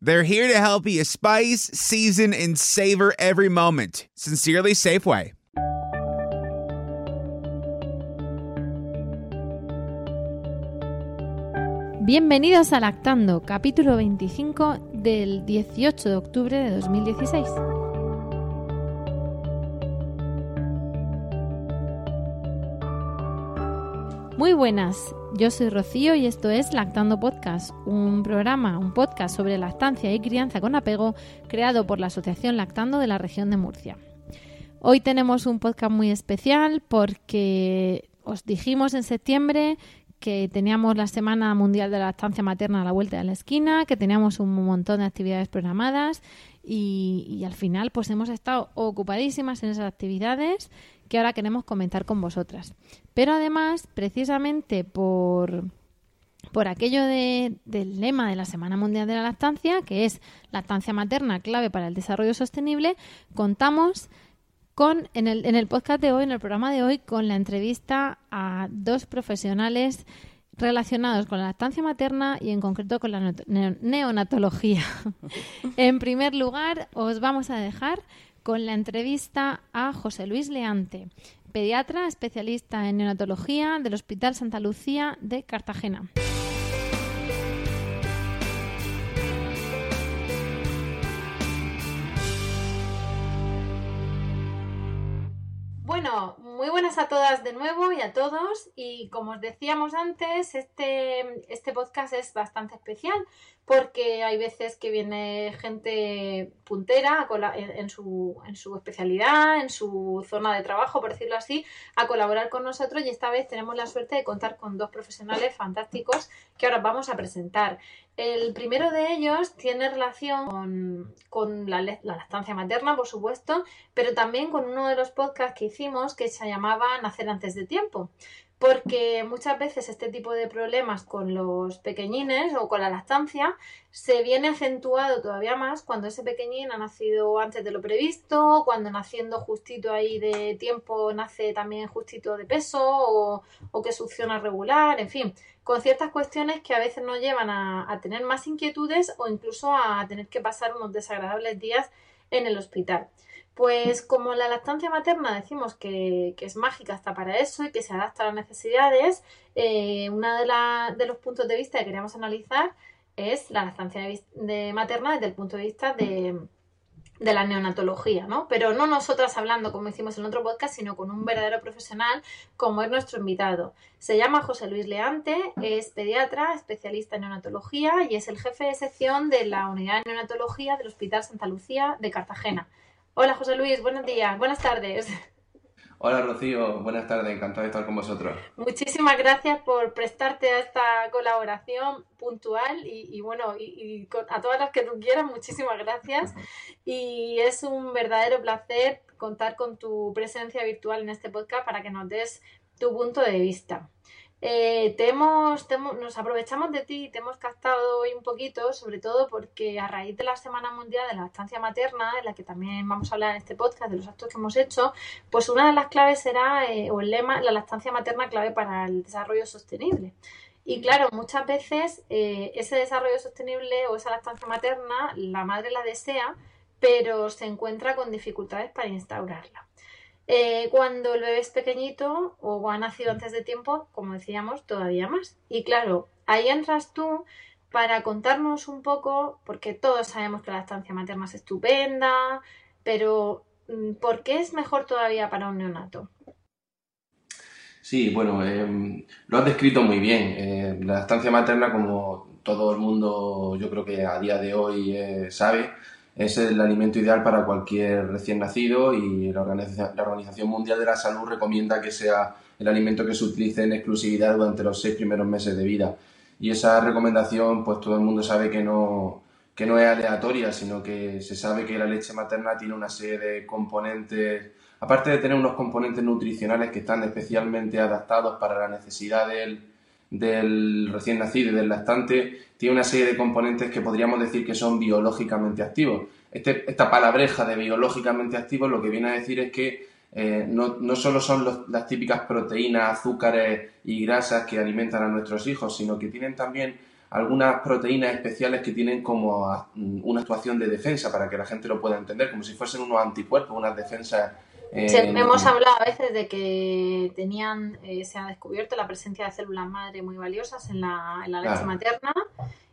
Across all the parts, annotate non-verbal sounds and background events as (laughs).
They're here to help you spice, season, and savor every moment. Sincerely, Safeway. Bienvenidos a Lactando, capítulo 25 del 18 de octubre de 2016. Muy buenas, yo soy Rocío y esto es Lactando Podcast, un programa, un podcast sobre lactancia y crianza con apego creado por la Asociación Lactando de la región de Murcia. Hoy tenemos un podcast muy especial porque os dijimos en septiembre que teníamos la Semana Mundial de la Lactancia Materna a la vuelta de la esquina, que teníamos un montón de actividades programadas y, y, al final pues hemos estado ocupadísimas en esas actividades que ahora queremos comentar con vosotras. Pero además, precisamente por, por aquello de, del lema de la Semana Mundial de la Lactancia, que es lactancia materna clave para el desarrollo sostenible, contamos con, en el, en el podcast de hoy, en el programa de hoy, con la entrevista a dos profesionales relacionados con la lactancia materna y en concreto con la neonatología. (laughs) en primer lugar, os vamos a dejar con la entrevista a José Luis Leante, pediatra especialista en neonatología del Hospital Santa Lucía de Cartagena. Bueno, muy buenas a todas de nuevo y a todos. Y como os decíamos antes, este, este podcast es bastante especial porque hay veces que viene gente puntera en, su, especialidad, en su zona de trabajo, por decirlo así, a colaborar con nosotros y esta vez tenemos la suerte de contar con dos profesionales fantásticos que ahora vamos a presentar. El primero de ellos tiene relación con, la, lactancia materna, por supuesto, pero también con uno de los podcasts que hicimos que se llamaba Nacer antes de tiempo. Porque muchas veces este tipo de problemas con los pequeñines o con la lactancia se viene acentuado todavía más cuando ese pequeñín ha nacido antes de lo previsto, cuando naciendo justito ahí de tiempo nace también justito de peso o, que succiona regular, en fin, con ciertas cuestiones que a veces nos llevan a, tener más inquietudes o incluso a tener que pasar unos desagradables días en el hospital. Pues como la lactancia materna decimos que, es mágica hasta para eso y que se adapta a las necesidades, eh, uno de, de, los puntos de vista que queremos analizar es la lactancia materna desde el punto de vista de, de la neonatología, ¿no? Pero no nosotras hablando como hicimos en otro podcast, sino con un verdadero profesional como es nuestro invitado. Se llama José Luis Leante, es pediatra, especialista en neonatología y es el jefe de sección de la unidad de neonatología del Hospital Santa Lucía de Cartagena. Hola José Luis, buenos días, buenas tardes. (laughs) Hola Rocío, buenas tardes, encantado de estar con vosotros. Muchísimas gracias por prestarte a esta colaboración puntual y, bueno, y, a todas las que tú quieras, muchísimas gracias. Y es un verdadero placer contar con tu presencia virtual en este podcast para que nos des tu punto de vista. Eh, nos aprovechamos de ti y te hemos captado hoy un poquito, sobre todo porque a raíz de la Semana Mundial de la Lactancia Materna, en la que también vamos a hablar en este podcast de los actos que hemos hecho, pues una de las claves será, eh, o el lema, la lactancia materna clave para el desarrollo sostenible. Y claro, muchas veces eh, ese desarrollo sostenible o esa lactancia materna, la madre la desea, pero se encuentra con dificultades para instaurarla. Eh, cuando el bebé es pequeñito o ha nacido antes de tiempo, como decíamos, todavía más. Y claro, ahí entras tú para contarnos un poco, porque todos sabemos que la estancia materna es estupenda, pero mm, ¿por qué es mejor todavía para un neonato? Sí, bueno, em, lo has descrito muy bien. Eh, la estancia materna, como todo el mundo yo creo que a día de hoy eh, sabe, es el alimento ideal para cualquier recién nacido y la Organización, Mundial de la Salud recomienda que sea el alimento que se utilice en exclusividad durante los seis primeros meses de vida. Y esa recomendación, pues todo el mundo sabe que no, que no es aleatoria, sino que se sabe que la leche materna tiene una serie de componentes, aparte de tener unos componentes nutricionales que están especialmente adaptados para la necesidad del, del recién nacido y del lactante, tiene una serie de componentes que podríamos decir que son biológicamente activos. Este, esta palabreja de biológicamente activos lo que viene a decir es que eh, no, no, solo son las típicas proteínas, azúcares y grasas que alimentan a nuestros hijos, sino que tienen también algunas proteínas especiales que tienen como una actuación de defensa para que la gente lo pueda entender, como si fuesen unos anticuerpos, unas defensas. Eh, hemos hablado a veces de que tenían, eh, se ha descubierto la presencia de células madre muy valiosas en la, en la leche materna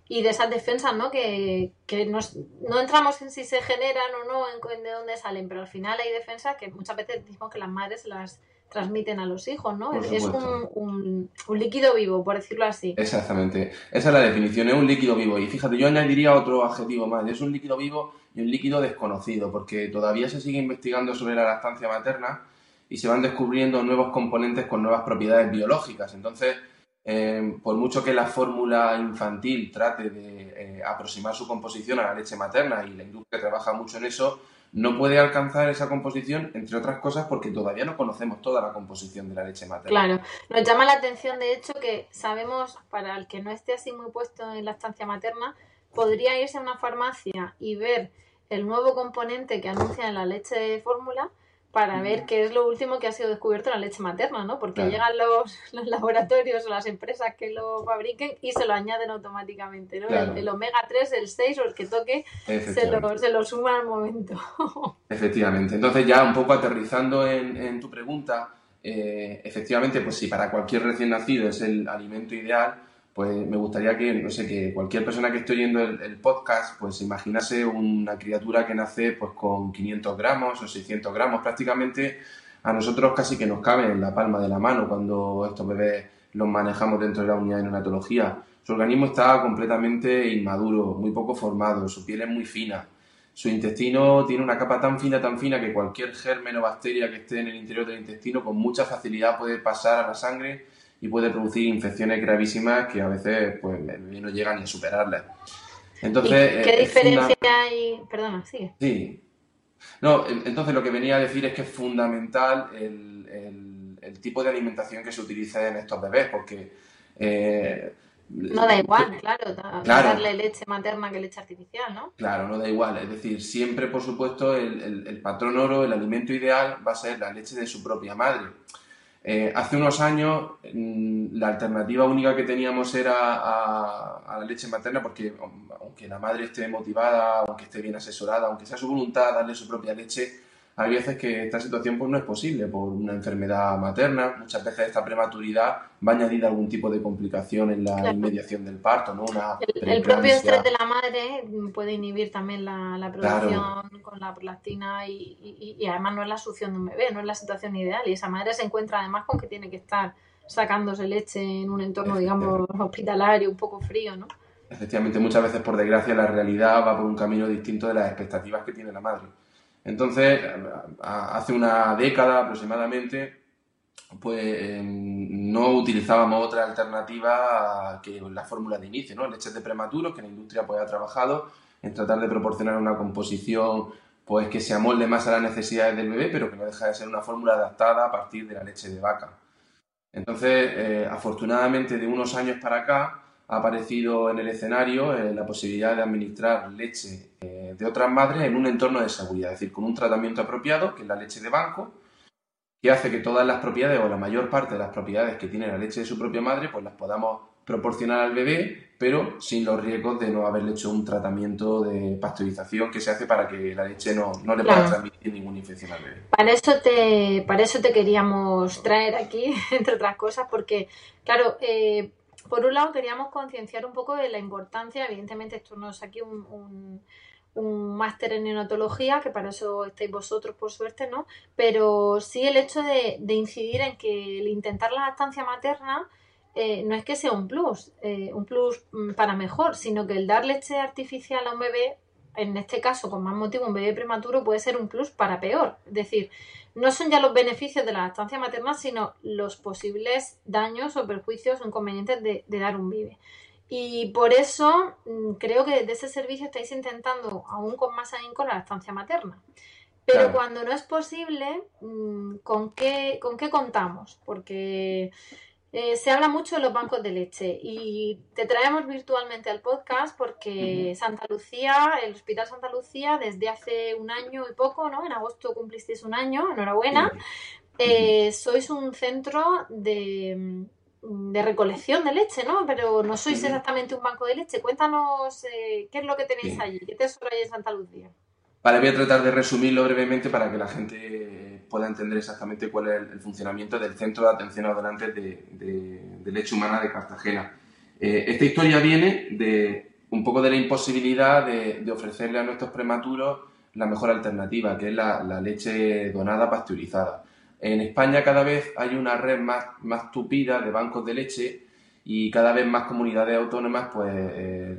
y de esas defensas, ¿no? Que, que nos, no entramos en si se generan o no, en, de dónde salen, pero al final hay defensas que muchas veces decimos que las madres las transmiten a los hijos, ¿no? Es un, un, líquido vivo, por decirlo así. Exactamente. Esa es la definición, es un líquido vivo. Y fíjate, yo añadiría otro adjetivo más. Es un líquido vivo y un líquido desconocido, porque todavía se sigue investigando sobre la lactancia materna y se van descubriendo nuevos componentes con nuevas propiedades biológicas. Entonces, eh, por mucho que la fórmula infantil trate de eh, aproximar su composición a la leche materna y la industria trabaja mucho en eso, no puede alcanzar esa composición, entre otras cosas, porque todavía no conocemos toda la composición de la leche materna. Claro, nos llama la atención, de hecho, que sabemos, para el que no esté así muy puesto en la estancia materna, podría irse a una farmacia y ver el nuevo componente que anuncia en la leche de fórmula para ver qué es lo último que ha sido descubierto en la leche materna, ¿no? Porque llegan (laughs) los, laboratorios o las empresas que lo fabriquen y se lo añaden automáticamente, ¿no? El, omega 3, el 6 o el que toque se lo, se lo suma al momento. (laughs) Efectivamente. Entonces ya un poco aterrizando en, tu pregunta, eh, efectivamente, pues si para cualquier recién nacido es el alimento ideal, pues me gustaría que, no sé, que cualquier persona que esté oyendo el, podcast, pues imaginase una criatura que nace pues con 500 gramos o 600 gramos, prácticamente a nosotros casi que nos cabe en la palma de la mano cuando estos bebés los manejamos dentro de la unidad de neonatología. Su organismo está completamente inmaduro, muy poco formado, su piel es muy fina, su intestino tiene una capa tan fina, tan fina que cualquier germen o bacteria que esté en el interior del intestino con mucha facilidad puede pasar a la sangre y puede producir infecciones gravísimas que a veces pues no llegan ni a superarlas. Entonces, ¿Qué diferencia hay? Perdona, sigue. Sí. No, entonces lo que venía a decir es que es fundamental el, tipo de alimentación que se utiliza en estos bebés, porque... Eh, no da igual, claro, darle leche materna que leche artificial, ¿no? Claro, no da igual. Es decir, siempre, por supuesto, el, el patrón oro, el alimento ideal, va a ser la leche de su propia madre. Eh, hace unos años mm, la alternativa única que teníamos era a, la leche materna porque aunque la madre esté motivada, aunque esté bien asesorada, aunque sea su voluntad darle su propia leche, hay veces que esta situación pues, no es posible por una enfermedad materna. Muchas veces esta prematuridad va a añadir algún tipo de complicación en la inmediación del parto, ¿no? el, propio estrés de la madre puede inhibir también la, producción con la prolactina y, además no es la succión de un bebé, no es la situación ideal. Y esa madre se encuentra además con que tiene que estar sacándose leche en un entorno, digamos, hospitalario, un poco frío, ¿no? Efectivamente, muchas veces, por desgracia, la realidad va por un camino distinto de las expectativas que tiene la madre. Entonces, hace una década aproximadamente, pues em, no utilizábamos otra alternativa que la fórmula de inicio, ¿no? Leches de prematuros, que la industria pues, ha trabajado en tratar de proporcionar una composición pues que se amolde más a las necesidades del bebé, pero que no deja de ser una fórmula adaptada a partir de la leche de vaca. Entonces, eh, afortunadamente, de unos años para acá, ha aparecido en el escenario eh, la posibilidad de administrar leche eh, de otras madres en un entorno de seguridad, es decir, con un tratamiento apropiado, que es la leche de banco, que hace que todas las propiedades o la mayor parte de las propiedades que tiene la leche de su propia madre, pues las podamos proporcionar al bebé, pero sin los riesgos de no haberle hecho un tratamiento de pasteurización que se hace para que la leche no, le pueda transmitir ninguna infección al bebé. Para eso te, para eso te queríamos traer aquí, (laughs) entre otras cosas, porque, claro, eh, por un lado queríamos concienciar un poco de la importancia, evidentemente esto no es aquí un, máster en neonatología, que para eso estáis vosotros por suerte, ¿no? Pero sí el hecho de, incidir en que el intentar la lactancia materna eh, no es que sea un plus, eh, un plus mm, para mejor, sino que el dar leche artificial a un bebé, en este caso con más motivo un bebé prematuro, puede ser un plus para peor. Es decir, no son ya los beneficios de la lactancia materna, sino los posibles daños o perjuicios o inconvenientes de, dar un vive. Y por eso mm, creo que de ese servicio estáis intentando, aún con más ahínco, la estancia materna. Pero cuando no es posible, mm, ¿con qué, ¿con qué contamos? Porque eh, se habla mucho de los bancos de leche y te traemos virtualmente al podcast porque Santa Lucía, el Hospital Santa Lucía, desde hace un año y poco, ¿no? En agosto cumplisteis un año, enhorabuena. Eh, sois un centro de, recolección de leche, ¿no? Pero no sois exactamente un banco de leche. Cuéntanos eh, qué es lo que tenéis allí, qué tesoro hay en Santa Lucía. Vale, voy a tratar de resumirlo brevemente para que la gente pueda entender exactamente cuál es el, funcionamiento del Centro de Atención a Donantes de, Leche Humana de Cartagena. Eh, esta historia viene de un poco de la imposibilidad de, ofrecerle a nuestros prematuros la mejor alternativa, que es la, leche donada pasteurizada. En España cada vez hay una red más, más tupida de bancos de leche y cada vez más comunidades autónomas pues eh,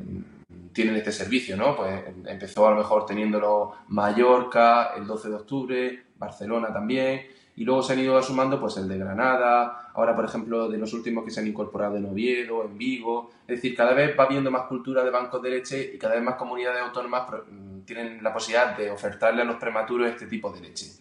tienen este servicio, ¿no? Pues empezó a lo mejor teniéndolo Mallorca el 12 de octubre, Barcelona también, y luego se han ido sumando pues el de Granada, ahora por ejemplo de los últimos que se han incorporado en Oviedo, en Vigo, es decir, cada vez va habiendo más cultura de bancos de leche y cada vez más comunidades autónomas mm, tienen la posibilidad de ofertarle a los prematuros este tipo de leche.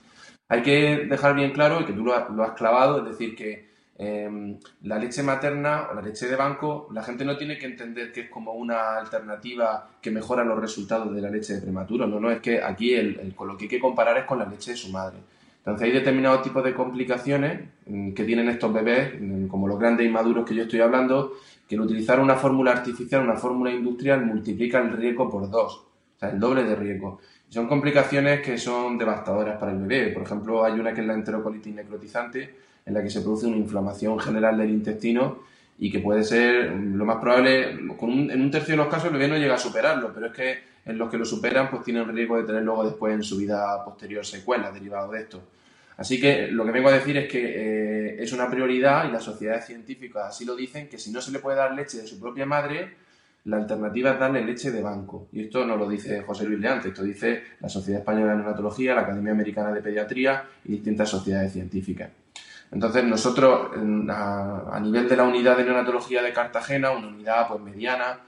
Hay que dejar bien claro, y que tú lo has clavado, es decir, que Em, la leche materna o la leche de banco, la gente no tiene que entender que es como una alternativa que mejora los resultados de la leche de prematuro. No, no, es que aquí el, con lo que hay que comparar es con la leche de su madre. Entonces hay determinados tipos de complicaciones mm, que tienen estos bebés, mm, como los grandes inmaduros que yo estoy hablando, que el utilizar una fórmula artificial, una fórmula industrial, multiplica el riesgo por dos, o sea, el doble de riesgo. Son complicaciones que son devastadoras para el bebé. Por ejemplo, hay una que es la enterocolitis necrotizante, en la que se produce una inflamación general del intestino y que puede ser lo más probable, en un tercio de los casos el bebé no llega a superarlo, pero es que en los que lo superan pues tienen riesgo de tener luego después en su vida posterior secuelas derivadas de esto. Así que lo que vengo a decir es que eh, es una prioridad y las sociedades científicas así lo dicen, que si no se le puede dar leche de su propia madre, la alternativa es darle leche de banco. Y esto no lo dice José Luis Leante, esto dice la Sociedad Española de Neonatología, la Academia Americana de Pediatría y distintas sociedades científicas. Entonces nosotros a, nivel de la unidad de neonatología de Cartagena, una unidad pues mediana,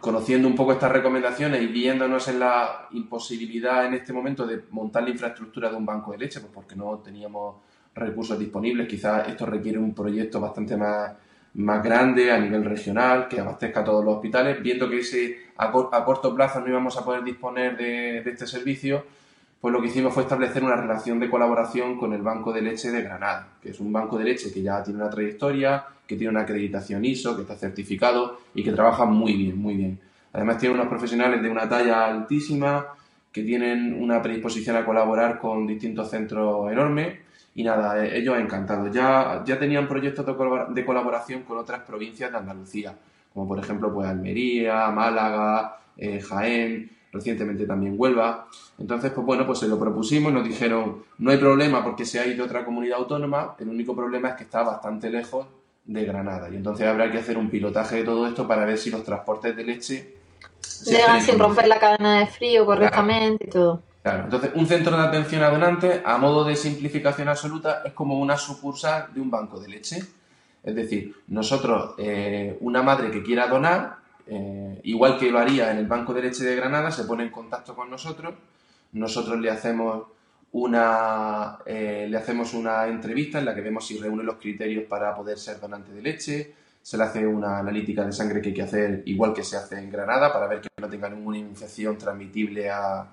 conociendo un poco estas recomendaciones y viéndonos en la imposibilidad en este momento de montar la infraestructura de un banco de leche, pues porque no teníamos recursos disponibles, quizás esto requiere un proyecto bastante más, más grande a nivel regional, que abastezca a todos los hospitales, viendo que ese a, corto plazo no íbamos a poder disponer de este servicio, pues lo que hicimos fue establecer una relación de colaboración con el Banco de Leche de Granada, que es un banco de leche que ya tiene una trayectoria, que tiene una acreditación ISO, que está certificado y que trabaja muy bien, muy bien. Además tiene unos profesionales de una talla altísima, que tienen una predisposición a colaborar con distintos centros enormes y nada, eh, ellos encantados. Ya, ya tenían proyectos de colaboración con otras provincias de Andalucía, como por ejemplo pues Almería, Málaga, eh, Jaén, recientemente también Huelva. Entonces, pues bueno, pues se lo propusimos y nos dijeron, no hay problema porque se ha ido otra comunidad autónoma, el único problema es que está bastante lejos de Granada. Y entonces habrá que hacer un pilotaje de todo esto para ver si los transportes de leche... Llegan sin romper la cadena de frío correctamente y todo. Claro, entonces un centro de atención a donantes, a modo de simplificación absoluta, es como una sucursal de un banco de leche. Es decir, nosotros, eh, una madre que quiera donar, eh, igual que lo haría en el Banco de Leche de Granada, se pone en contacto con nosotros, nosotros le hacemos una, eh, le hacemos una entrevista en la que vemos si reúne los criterios para poder ser donante de leche, se le hace una analítica de sangre que hay que hacer igual que se hace en Granada para ver que no tenga ninguna infección transmitible a,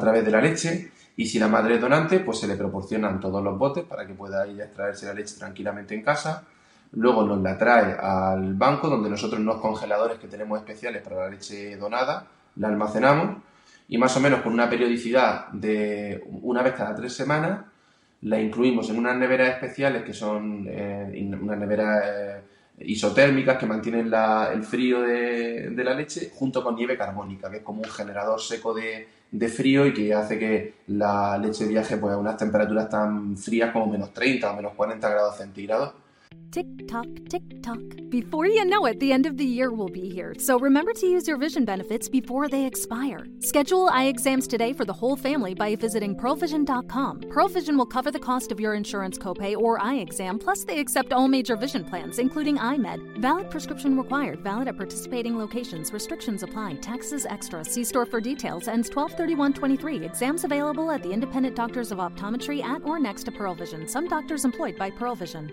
través de la leche y si la madre es donante, pues se le proporcionan todos los botes para que pueda ir a extraerse la leche tranquilamente en casa luego nos la trae al banco donde nosotros unos congeladores que tenemos especiales para la leche donada, la almacenamos y más o menos con una periodicidad de una vez cada tres semanas la incluimos en unas neveras especiales que son eh, unas neveras eh, isotérmicas que mantienen el frío de, la leche junto con nieve carbónica, que es como un generador seco de, frío y que hace que la leche viaje pues, a unas temperaturas tan frías como menos 30 o menos 40 grados centígrados Tick tock, tick tock. Before you know it, the end of the year will be here. So remember to use your vision benefits before they expire. Schedule eye exams today for the whole family by visiting ProVision.com. ProVision will cover the cost of your insurance copay or eye exam, plus they accept all major vision plans, including iMed. Valid prescription required. Valid at participating locations. Restrictions apply. Taxes extra. See store for details. Ends 1231.23. Exams available at the independent doctors of optometry at or next to Pearl Vision. Some doctors employed by Pearl Vision.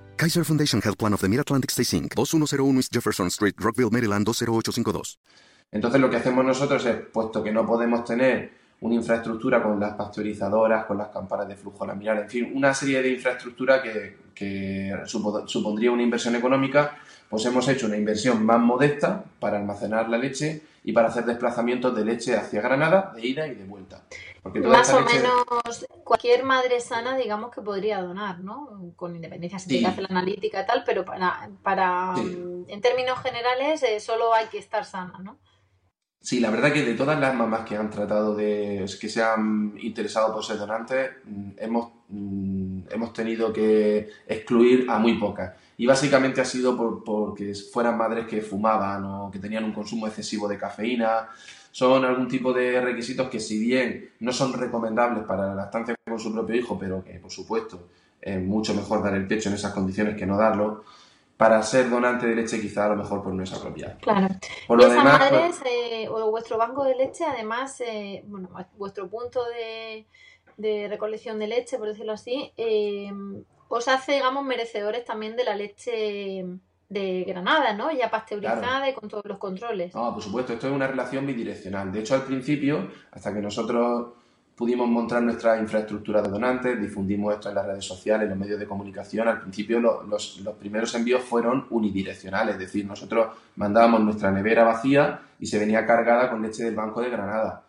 Kaiser Foundation Health Plan of the Mid-Atlantic Stay Inc., 2101 East Jefferson Street, Rockville, Maryland 20852. Entonces lo que hacemos nosotros es, puesto que no podemos tener una infraestructura con las pasteurizadoras, con las campanas de flujo laminar, en fin, una serie de infraestructura que, que supondría una inversión económica, pues hemos hecho una inversión más modesta para almacenar la leche y para hacer desplazamientos de leche hacia Granada, de ida y de vuelta. Más o menos cualquier madre sana, digamos que podría donar, ¿no? Con independencia si que hacer la analítica y tal, pero para, para en términos generales, eh, solo hay que estar sana, ¿no? Sí, la verdad que de todas las mamás que han tratado de, que se han interesado por ser donantes, mm, hemos, mm, hemos tenido que excluir a muy pocas. Y básicamente ha sido por, porque fueran madres que fumaban o que tenían un consumo excesivo de cafeína. Son algún tipo de requisitos que si bien no son recomendables para la lactancia con su propio hijo, pero que por supuesto es mucho mejor dar el pecho en esas condiciones que no darlo, para ser donante de leche quizá a lo mejor por no es apropiado. Claro. Por esas madres, pues eh, o vuestro banco de leche, además, eh, bueno, vuestro punto de, de, recolección de leche, por decirlo así, eh, os hace, digamos, merecedores también de la leche de Granada, ¿no? Ya pasteurizada y con todos los controles. No, por supuesto, esto es una relación bidireccional. De hecho, al principio, hasta que nosotros pudimos montar nuestra infraestructura de donantes, difundimos esto en las redes sociales, en los medios de comunicación. Al principio los, primeros envíos fueron unidireccionales, es decir, nosotros mandábamos nuestra nevera vacía y se venía cargada con leche del Banco de Granada.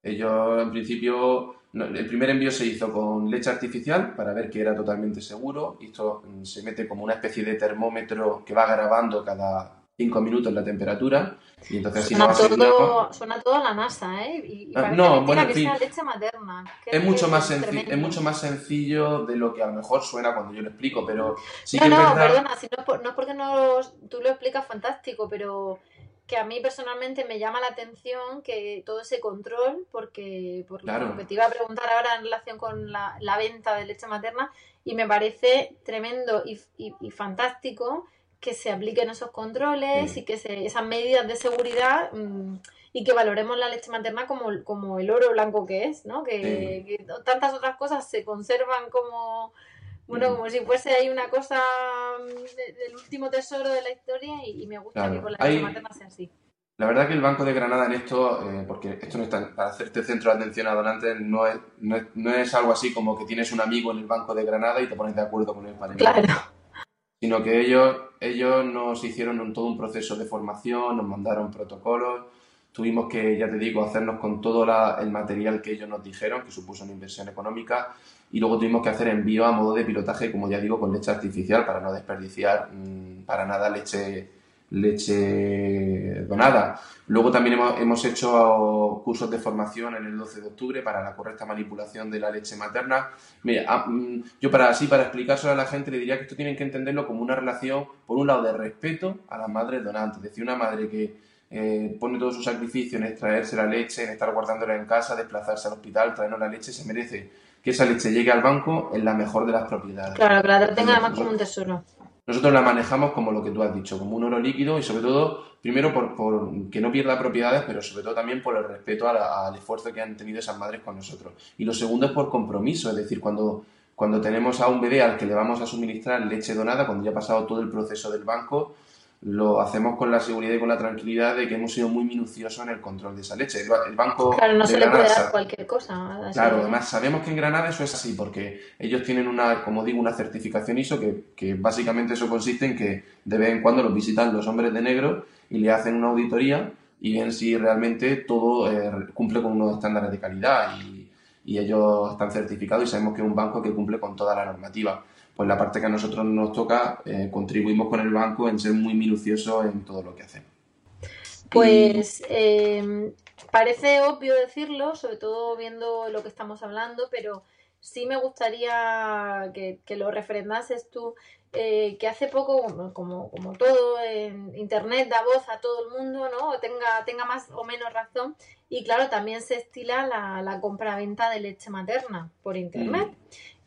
Ellos, en principio, el primer envío se hizo con leche artificial para ver que era totalmente seguro. Esto mm, se mete como una especie de termómetro que va grabando cada cinco minutos la temperatura y entonces suena, todo, suena todo a la NASA, ¿eh? Y, ah, no, bueno, que sea leche materna. Es mucho, más es mucho más sencillo de lo que a lo mejor suena cuando yo lo explico, pero sí no, que no, es perdona, si no, no es porque no tú lo explicas fantástico, pero que a mí personalmente me llama la atención que todo ese control, porque, por lo que te iba a preguntar ahora en relación con la, venta de leche materna, y me parece tremendo y, y fantástico que se apliquen esos controles y que se, esas medidas de seguridad mm, y que valoremos la leche materna como, como el oro blanco que es, ¿no? Que, tantas otras cosas se conservan como, bueno, como si fuese ahí una cosa mm, del último tesoro de la historia y, me gusta que con la leche materna sea así. La verdad que el Banco de Granada en esto, eh, porque esto no está para hacerte centro de atención a donantes, no es, no es, no, es, algo así como que tienes un amigo en el Banco de Granada y te pones de acuerdo con él para Claro. Sino que ellos, ellos nos hicieron todo un proceso de formación, nos mandaron protocolos, tuvimos que, ya te digo, hacernos con todo el material que ellos nos dijeron, que supuso una inversión económica, y luego tuvimos que hacer envío a modo de pilotaje, como ya digo, con leche artificial para no desperdiciar mm, para nada leche leche donada. Luego también hemos, hecho cursos de formación en el 12 de octubre para la correcta manipulación de la leche materna. Mira, ah, mm, yo para así, para explicárselo a la gente, le diría que esto tienen que entenderlo como una relación, por un lado, de respeto a las madres donantes. Es decir, una madre que eh, pone todo su sacrificio en extraerse la leche, en estar guardándola en casa, desplazarse al hospital, traernos la leche, se merece que esa leche llegue al banco en la mejor de las propiedades. Claro, que la tenga además como un tesoro. Nosotros la manejamos como lo que tú has dicho, como un oro líquido y sobre todo, primero por, que no pierda propiedades, pero sobre todo también por el respeto al esfuerzo que han tenido esas madres con nosotros. Y lo segundo es por compromiso, es decir, cuando, cuando tenemos a un bebé al que le vamos a suministrar leche donada, cuando ya ha pasado todo el proceso del banco, lo hacemos con la seguridad y con la tranquilidad de que hemos sido muy minuciosos en el control de esa leche. El, banco claro, no de se le puede dar cualquier cosa. Claro, además sabemos que en Granada eso es así, porque ellos tienen una, como digo, una certificación ISO que, que básicamente eso consiste en que de vez en cuando los visitan los hombres de negro y le hacen una auditoría y ven si realmente todo eh, cumple con unos estándares de calidad y, y ellos están certificados y sabemos que es un banco que cumple con toda la normativa pues la parte que a nosotros nos toca, eh, contribuimos con el banco en ser muy minuciosos en todo lo que hacemos. Pues eh, parece obvio decirlo, sobre todo viendo lo que estamos hablando, pero sí me gustaría que, lo refrendases tú, eh, que hace poco, como, como, todo en Internet, da voz a todo el mundo, ¿no? Tenga, tenga más o menos razón. Y claro, también se estila la, la compra-venta de leche materna por Internet. Mm.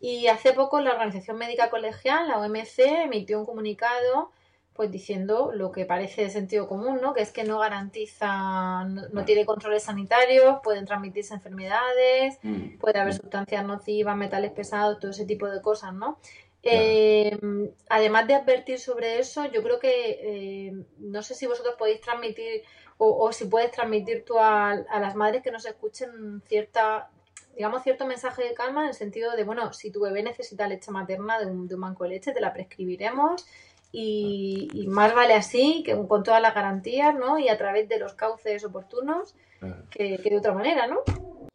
Y hace poco la Organización Médica Colegial, la OMC, emitió un comunicado pues diciendo lo que parece de sentido común, ¿no? Que es que no garantiza, no, tiene controles sanitarios, pueden transmitirse enfermedades, mm. puede haber sustancias nocivas, metales pesados, todo ese tipo de cosas, ¿no? Eh, además de advertir sobre eso, yo creo que eh, no sé si vosotros podéis transmitir o, si puedes transmitir tú a, a, las madres que nos escuchen cierta digamos, cierto mensaje de calma en el sentido de, bueno, si tu bebé necesita leche materna de un, banco de leche, te la prescribiremos y, más vale así, que con todas las garantías, ¿no? Y a través de los cauces oportunos que, de otra manera, ¿no?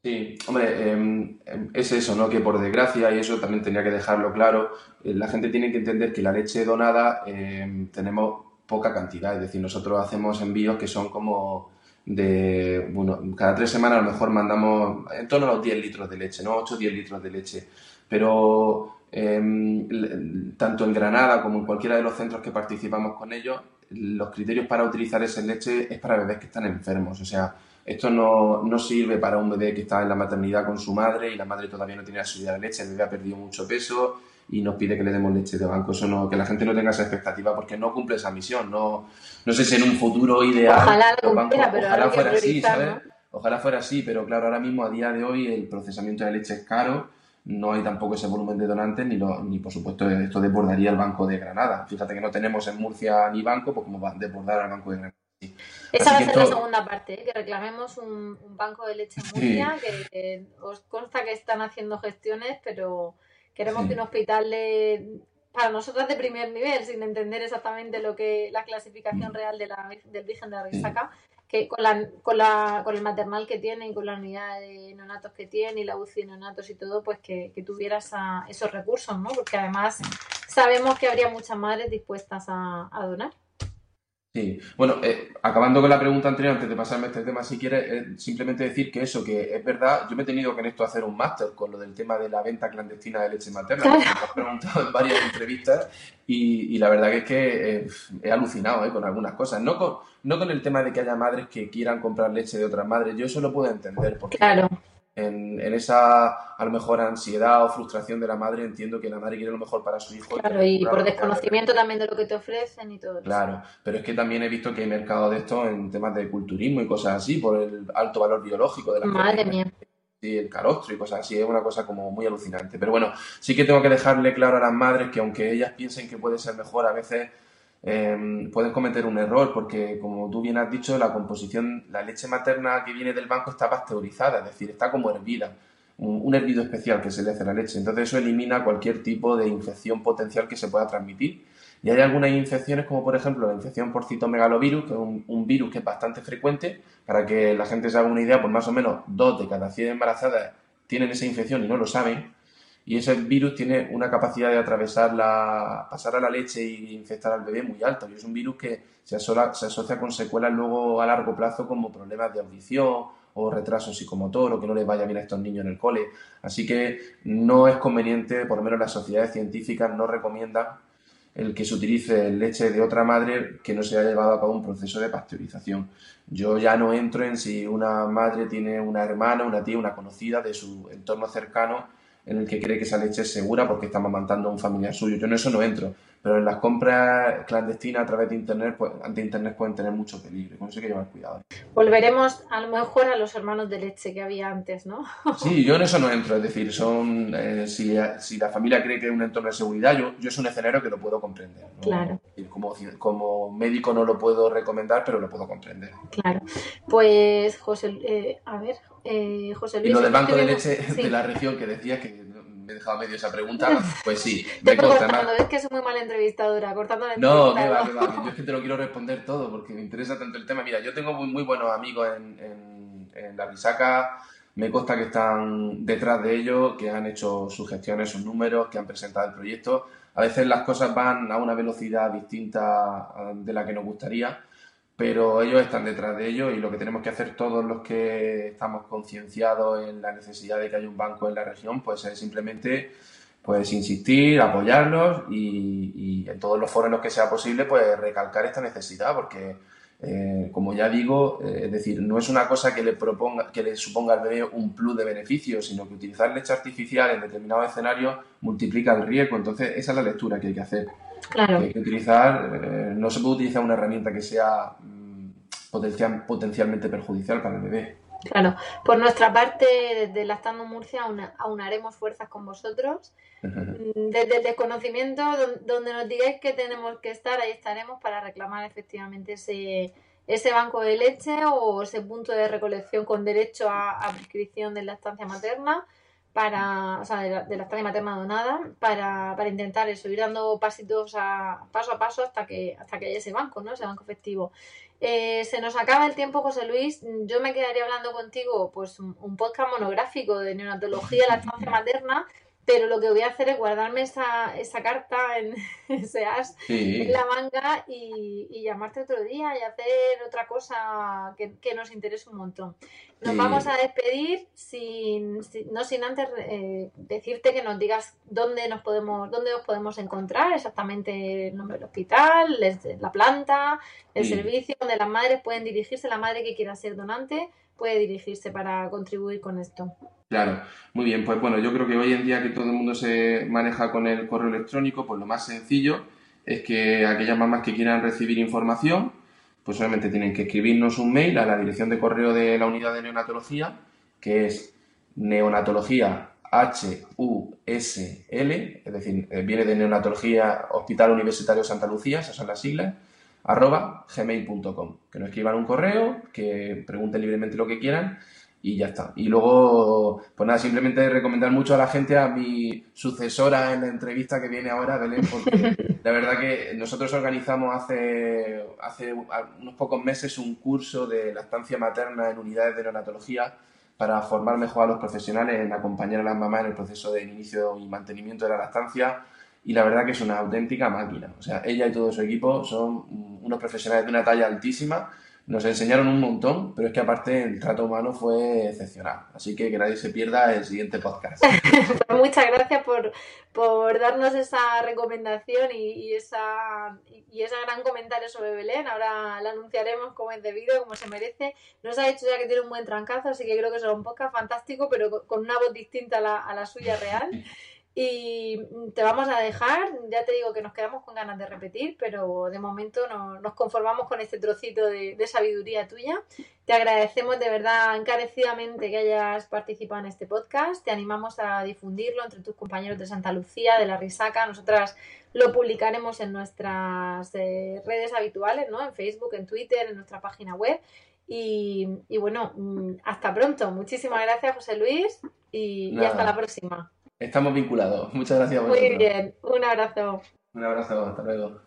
Sí, hombre, em, em, es eso, ¿no? Que por desgracia, y eso también tenía que dejarlo claro, eh, la gente tiene que entender que la leche donada em, tenemos poca cantidad, es decir, nosotros hacemos envíos que son como de, bueno, cada tres semanas a lo mejor mandamos en torno a los 10 litros de leche, ¿no? 8 o 10 litros de leche. Pero em, tanto en Granada como en cualquiera de los centros que participamos con ellos, los criterios para utilizar esa leche es para bebés que están enfermos. O sea, esto no, no, sirve para un bebé que está en la maternidad con su madre y la madre todavía no tiene la subida de leche, el bebé ha perdido mucho peso y nos pide que le demos leche de banco. Eso no, que la gente no tenga esa expectativa porque no cumple esa misión. No, no sé si en un futuro ideal. Ojalá, ojalá fuera así, ¿sabes? Ojalá fuera así, pero claro, ahora mismo a día de hoy el procesamiento de leche es caro, no hay tampoco ese volumen de donantes, ni, ni por supuesto esto desbordaría el Banco de Granada. Fíjate que no tenemos en Murcia ni banco, pues como va a desbordar al Banco de Granada. Esa va a ser la segunda parte, ¿eh? que reclamemos un, banco de leche en Murcia, que os consta que están haciendo gestiones, pero Queremos que un hospital para nosotros de primer nivel, sin entender exactamente lo que la clasificación real de la, del Virgen de la Risaca, que con, la, con, la, con el maternal que tiene y con la unidad de neonatos que tiene y la UCI de neonatos y todo, pues que, que tuviera esos recursos, ¿no? Porque además sabemos que habría muchas madres dispuestas a donar. Sí, bueno, eh, acabando con la pregunta anterior, antes de pasarme a este tema, si quieres, simplemente decir que eso, que es verdad, yo me he tenido que en esto hacer un máster con lo del tema de la venta clandestina de leche materna, me he preguntado en varias entrevistas y, la verdad que es que eh, he alucinado eh, con algunas cosas, no con, no con el tema de que haya madres que quieran comprar leche de otras madres, yo eso lo puedo entender, porque claro en, esa, a lo mejor, ansiedad o frustración de la madre, entiendo que la madre quiere lo mejor para su hijo. Claro, y por desconocimiento también de lo que te ofrecen y todo Claro, pero es que también he visto que hay mercado de esto en temas de culturismo y cosas así, por el alto valor biológico de la Madre mía. Sí, el calostro y cosas así, es una cosa como muy alucinante. Pero bueno, sí que tengo que dejarle claro a las madres que aunque ellas piensen que puede ser mejor, a veces eh, pueden cometer un error porque, como tú bien has dicho, la composición, la leche materna que viene del banco está pasteurizada, es decir, está como hervida, un, hervido especial que se le hace a la leche. Entonces eso elimina cualquier tipo de infección potencial que se pueda transmitir. Y hay algunas infecciones, como por ejemplo la infección por citomegalovirus, que es un, virus que es bastante frecuente. Para que la gente se haga una idea, pues más o menos dos de cada 100 embarazadas tienen esa infección y no lo saben y ese virus tiene una capacidad de atravesar la, pasar a la leche e infectar al bebé muy alta. Y es un virus que se se asocia con secuelas luego a largo plazo como problemas de audición o retraso psicomotor o que no les vaya bien a estos niños en el cole. Así que no es conveniente, por lo menos las sociedades científicas no recomiendan el que se utilice leche de otra madre que no se haya llevado a cabo un proceso de pasteurización. Yo ya no entro en si una madre tiene una hermana, una tía, una conocida de su entorno cercano en el que cree que esa leche es segura porque está amamantando a un familiar suyo. Yo en eso no entro. Pero en las compras clandestinas a través de Internet, pues, ante Internet pueden tener mucho peligro. Con eso hay que llevar cuidado. Volveremos a lo mejor a los hermanos de leche que había antes, ¿no? (laughs) Sí, yo en eso no entro. Es decir, son eh, si, si, la familia cree que es un entorno de seguridad, yo, yo es un escenario que lo puedo comprender. Claro. Como, como médico no lo puedo recomendar, pero lo puedo comprender. Claro. Pues, José, eh, a ver, eh, José Luis. Y lo del banco de leche de la región que decía que me he dejado medio esa pregunta, (laughs) pues sí, me consta Es que soy muy mala entrevistadora, cortando la No, que va, que va. Yo es que te lo quiero (laughs) responder todo porque me interesa tanto el tema. Mira, yo tengo muy, muy buenos amigos en, en, en la Risaca. Me consta que están detrás de ellos, que han hecho sus gestiones, sus números, que han presentado el proyecto. A veces las cosas van a una velocidad distinta de la que nos gustaría pero ellos están detrás de ello y lo que tenemos que hacer todos los que estamos concienciados en la necesidad de que haya un banco en la región, pues es simplemente pues insistir, apoyarlos y, en todos los foros en los que sea posible, pues recalcar esta necesidad, porque eh, como ya digo, eh, es decir, no es una cosa que le proponga, que le suponga al bebé un plus de beneficios, sino que utilizar leche artificial en determinados escenarios multiplica el riesgo. Entonces, esa es la lectura que hay que hacer. Claro. hay que utilizar, eh, no se puede utilizar una herramienta que sea mm, potencial, potencialmente perjudicial para el bebé. Claro, por nuestra parte, desde Lactando Murcia, aunaremos fuerzas con vosotros. Desde el desconocimiento, donde nos digáis que tenemos que estar, ahí estaremos para reclamar efectivamente ese, ese banco de leche o ese punto de recolección con derecho a, a prescripción de lactancia materna para, o sea, de la, de estadia materna donada, para, para intentar eso, ir dando pasitos a, paso a paso hasta que, hasta que haya ese banco, ¿no? Ese banco efectivo. Eh, se nos acaba el tiempo, José Luis. Yo me quedaría hablando contigo, pues, un, un podcast monográfico de neonatología, la estancia materna, pero lo que voy a hacer es guardarme esa, esa carta en (laughs) ese as en la manga y, llamarte otro día y hacer otra cosa que, nos interese un montón. Nos vamos a despedir sin, no sin antes eh, decirte que nos digas dónde nos podemos, dónde os podemos encontrar, exactamente el nombre del hospital, la planta, el servicio, donde las madres pueden dirigirse, la madre que quiera ser donante puede dirigirse para contribuir con esto. Claro, muy bien, pues bueno, yo creo que hoy en día que todo el mundo se maneja con el correo electrónico, pues lo más sencillo es que aquellas mamás que quieran recibir información, pues solamente tienen que escribirnos un mail a la dirección de correo de la unidad de neonatología, que es neonatología HUSL, es decir, eh, viene de Neonatología Hospital Universitario Santa Lucía, esas son las siglas, arroba gmail.com. Que nos escriban un correo, que pregunten libremente lo que quieran y ya está. Y luego, pues nada, simplemente recomendar mucho a la gente a mi sucesora en la entrevista que viene ahora, Belén, porque (laughs) la verdad que nosotros organizamos hace, hace unos pocos meses un curso de lactancia materna en unidades de neonatología para formar mejor a los profesionales en acompañar a las mamás en el proceso de inicio y mantenimiento de la lactancia y la verdad que es una auténtica máquina. O sea, ella y todo su equipo son unos profesionales de una talla altísima, nos enseñaron un montón, pero es que aparte el trato humano fue excepcional. Así que que nadie se pierda el siguiente podcast. Pues (laughs) muchas gracias por, darnos esa recomendación y, esa, y ese gran comentario sobre Belén. Ahora la anunciaremos como es debido, como se merece. Nos ha dicho ya que tiene un buen trancazo, así que creo que será un podcast fantástico, pero con una voz distinta a la, a la suya real. Y te vamos a dejar, ya te digo que nos quedamos con ganas de repetir, pero de momento no, nos conformamos con este trocito de, sabiduría tuya. Te agradecemos de verdad encarecidamente que hayas participado en este podcast. Te animamos a difundirlo entre tus compañeros de Santa Lucía, de la Risaca. Nosotras lo publicaremos en nuestras eh, redes habituales, ¿no? En Facebook, en Twitter, en nuestra página web. Y, bueno, mm, hasta pronto. Muchísimas gracias, José Luis, y hasta la próxima. Estamos vinculados. (laughs) Muchas gracias. Muy bien, un abrazo. Un abrazo, hasta luego.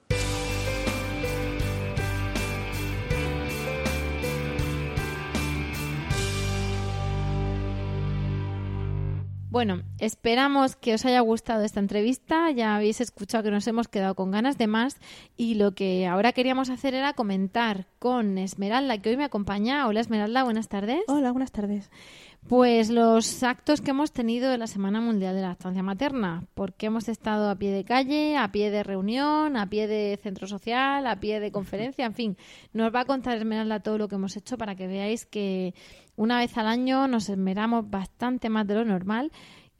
Bueno, esperamos que os haya gustado esta entrevista. Ya habéis escuchado que nos hemos quedado con ganas de más y lo que ahora queríamos hacer era comentar con Esmeralda, que hoy me acompaña. Hola Esmeralda, buenas tardes. Hola, buenas tardes. Pues los actos que hemos tenido en la Semana Mundial de la Lactancia Materna, porque hemos estado a pie de calle, a pie de reunión, a pie de centro social, a pie de conferencia, en fin, nos va a contar Esmeralda todo lo que hemos hecho para que veáis que una vez al año nos esmeramos bastante más de lo normal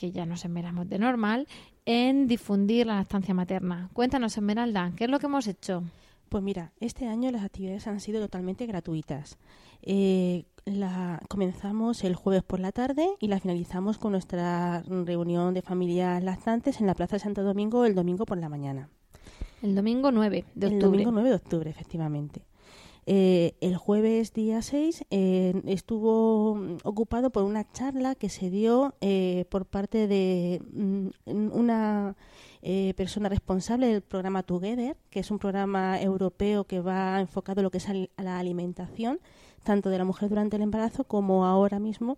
que ya nos esmeramos de normal en difundir la lactancia materna. Cuéntanos, Esmeralda, ¿qué es lo que hemos hecho? Pues mira, este año las actividades han sido totalmente gratuitas. Eh, la comenzamos el jueves por la tarde y la finalizamos con nuestra reunión de familias lactantes en la Plaza de Santo Domingo el domingo por la mañana. El domingo 9 de octubre. El domingo 9 de octubre, efectivamente. Eh, el jueves día 6 eh, estuvo ocupado por una charla que se dio eh, por parte de mm, una persona responsable del programa Together, que es un programa europeo que va enfocado en lo que es a la alimentación, tanto de la mujer durante el embarazo como ahora mismo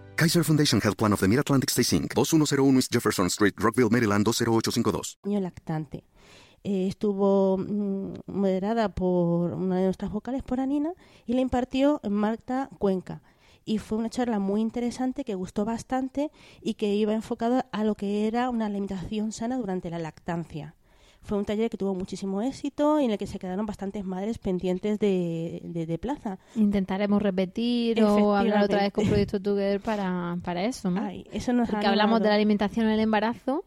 Kaiser Foundation Health Plan of the Mid-Atlantic Stay Inc., 2101 East Jefferson Street, Rockville, Maryland, 20852. Niño lactante. Eh, estuvo mm, moderada por una de nuestras vocales, por Anina, y la impartió Marta Cuenca. Y fue una charla muy interesante que gustó bastante y que iba enfocada a lo que era una alimentación sana durante la lactancia. Fue un taller que tuvo muchísimo éxito y en el que se quedaron bastantes madres pendientes de, de, plaza. Intentaremos repetir o hablar otra vez con Proyecto Together para, para eso, ¿no? eso nos Porque hablamos de la alimentación en el embarazo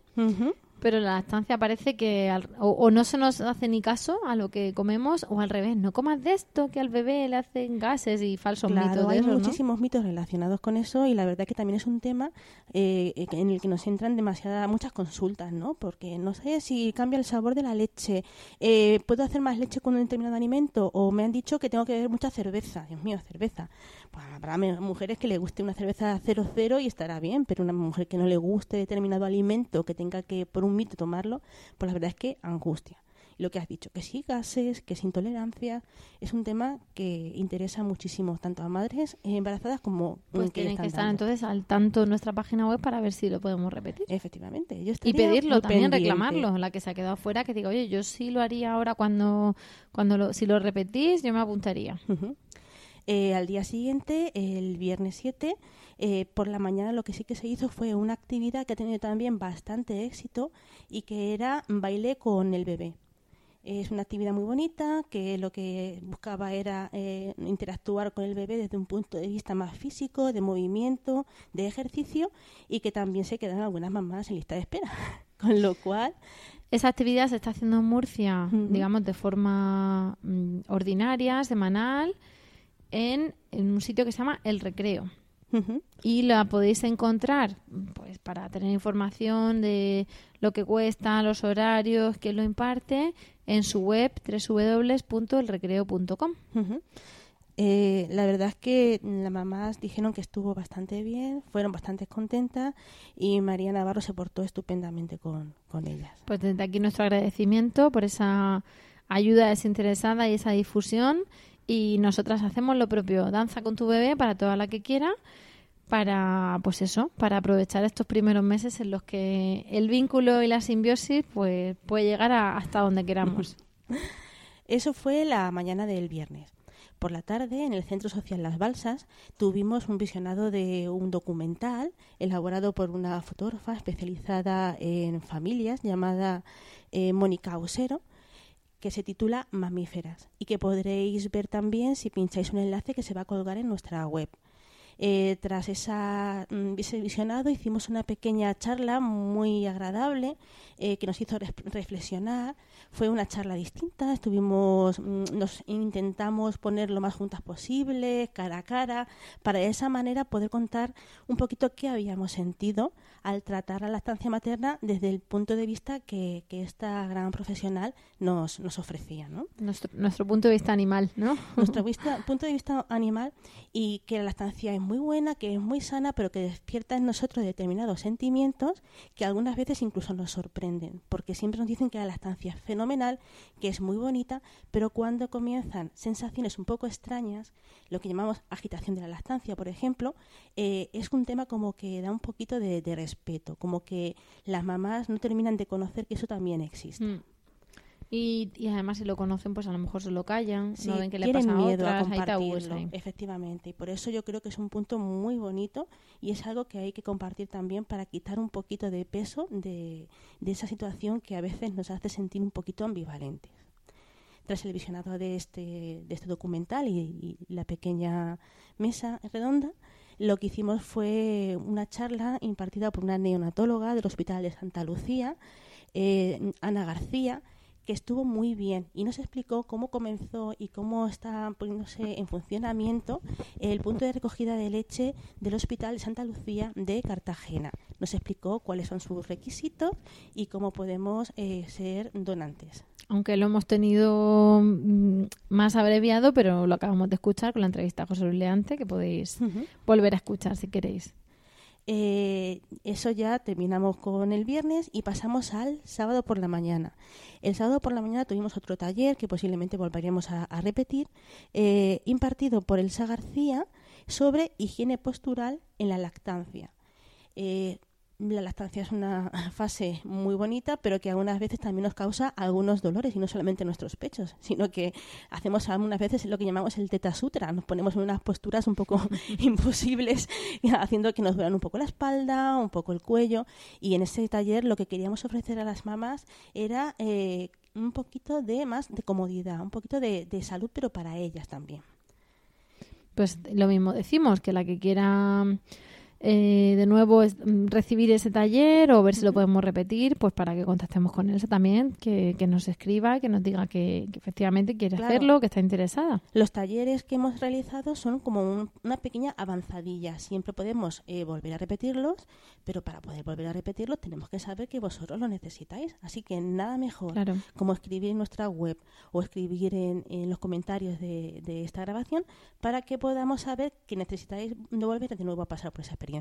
pero la lactancia parece que o, no se nos hace ni caso a lo que comemos o al revés, no comas de esto que al bebé le hacen gases y falsos mitos de hay muchísimos mitos relacionados con eso y la verdad que también es un tema eh, en el que nos entran demasiadas muchas consultas, ¿no? Porque no sé si cambia el sabor de la leche, eh, puedo hacer más leche con un determinado alimento o me han dicho que tengo que beber mucha cerveza, Dios mío, cerveza. Pues habrá mujeres que le guste una cerveza 00 y estará bien, pero una mujer que no le guste determinado alimento, que tenga que por un mito tomarlo, pues la verdad es que angustia. Y lo que has dicho, que sí gases, que es intolerancia, es un tema que interesa muchísimo tanto a madres embarazadas como pues que tienen que estar entonces al tanto en nuestra página web para ver si lo podemos repetir. Efectivamente. y pedirlo también, reclamarlo. La que se ha quedado fuera, que diga, oye, yo sí lo haría ahora cuando, cuando lo, si lo repetís, yo me apuntaría. Eh, al día siguiente, el viernes 7, eh, por la mañana lo que sí que se hizo fue una actividad que ha tenido también bastante éxito y que era baile con el bebé. Es una actividad muy bonita que lo que buscaba era eh, interactuar con el bebé desde un punto de vista más físico, de movimiento, de ejercicio y que también se quedan algunas mamás en lista de espera. (laughs) con lo cual... Esa actividad se está haciendo en Murcia, digamos, de forma mm, ordinaria, semanal en, un sitio que se llama El Recreo. Y la podéis encontrar pues para tener información de lo que cuesta, los horarios, quién lo imparte, en su web www.elrecreo.com. Eh, la verdad es que las mamás dijeron que estuvo bastante bien, fueron bastante contentas y María Navarro se portó estupendamente con, con ellas. Pues desde aquí nuestro agradecimiento por esa ayuda desinteresada y esa difusión y nosotras hacemos lo propio, danza con tu bebé para toda la que quiera, para pues eso, para aprovechar estos primeros meses en los que el vínculo y la simbiosis pues puede llegar hasta donde queramos. (laughs) Eso fue la mañana del viernes. Por la tarde, en el Centro Social Las Balsas, tuvimos un visionado de un documental elaborado por una fotógrafa especializada en familias llamada eh, Mónica Osero, que se titula Mamíferas y que podréis ver también si pincháis un enlace que se va a colgar en nuestra web. Eh, tras esa, mm, ese visionado hicimos una pequeña charla muy agradable eh, que nos hizo reflexionar. Fue una charla distinta, estuvimos, mm, nos intentamos poner lo más juntas posible, cara a cara, para de esa manera poder contar un poquito qué habíamos sentido al tratar la lactancia materna desde el punto de vista que, que esta gran profesional nos, nos ofrecía. ¿no? Nuestro, nuestro punto de vista animal, ¿no? nuestro (laughs) vista- punto de vista animal y que la lactancia es muy buena, que es muy sana, pero que despierta en nosotros determinados sentimientos que algunas veces incluso nos sorprenden, porque siempre nos dicen que la lactancia es fenomenal, que es muy bonita, pero cuando comienzan sensaciones un poco extrañas, lo que llamamos agitación de la lactancia, por ejemplo, eh, es un tema como que da un poquito de, respeto, como que las mamás no terminan de conocer que eso también existe. Mm. Y, y además si lo conocen, pues a lo mejor se lo callan, Sí, no ven que le pasa a miedo a otras, hay tabúes compartirlo, ahí. efectivamente. Y por eso yo creo que es un punto muy bonito y es algo que hay que compartir también para quitar un poquito de peso de, de esa situación que a veces nos hace sentir un poquito ambivalentes. Tras el visionado de este, de este documental y, y la pequeña mesa redonda, lo que hicimos fue una charla impartida por una neonatóloga del Hospital de Santa Lucía, eh, Ana García, que estuvo muy bien y nos explicó cómo comenzó y cómo está poniéndose en funcionamiento el punto de recogida de leche del Hospital de Santa Lucía de Cartagena. Nos explicó cuáles son sus requisitos y cómo podemos eh, ser donantes. Aunque lo hemos tenido mm, más abreviado, pero lo acabamos de escuchar con la entrevista a José Luis Leante, que podéis volver a escuchar si queréis. Eh, eso ya terminamos con el viernes y pasamos al sábado por la mañana. El sábado por la mañana tuvimos otro taller que posiblemente volveríamos a, a repetir, eh, impartido por Elsa García sobre higiene postural en la lactancia. Eh, la lactancia es una fase muy bonita, pero que algunas veces también nos causa algunos dolores, y no solamente en nuestros pechos, sino que hacemos algunas veces lo que llamamos el teta sutra, nos ponemos en unas posturas un poco (laughs) (laughs) imposibles, haciendo que nos duelan un poco la espalda, un poco el cuello, y en ese taller lo que queríamos ofrecer a las mamás era eh, un poquito de más de comodidad, un poquito de, de salud, pero para ellas también. Pues lo mismo decimos, que la que quiera eh, de nuevo es, mm, recibir ese taller o ver si lo podemos repetir, pues para que contactemos con Elsa también, que, que nos escriba, que nos diga que, que efectivamente quiere Claro. hacerlo, que está interesada. Los talleres que hemos realizado son como un- una pequeña avanzadilla. Siempre podemos eh, volver a repetirlos, pero para poder volver a repetirlos tenemos que saber que vosotros lo necesitáis. Así que nada mejor Claro. como escribir en nuestra web o escribir en, en los comentarios de, de esta grabación para que podamos saber que necesitáis no volver de nuevo a pasar por esa experiencia.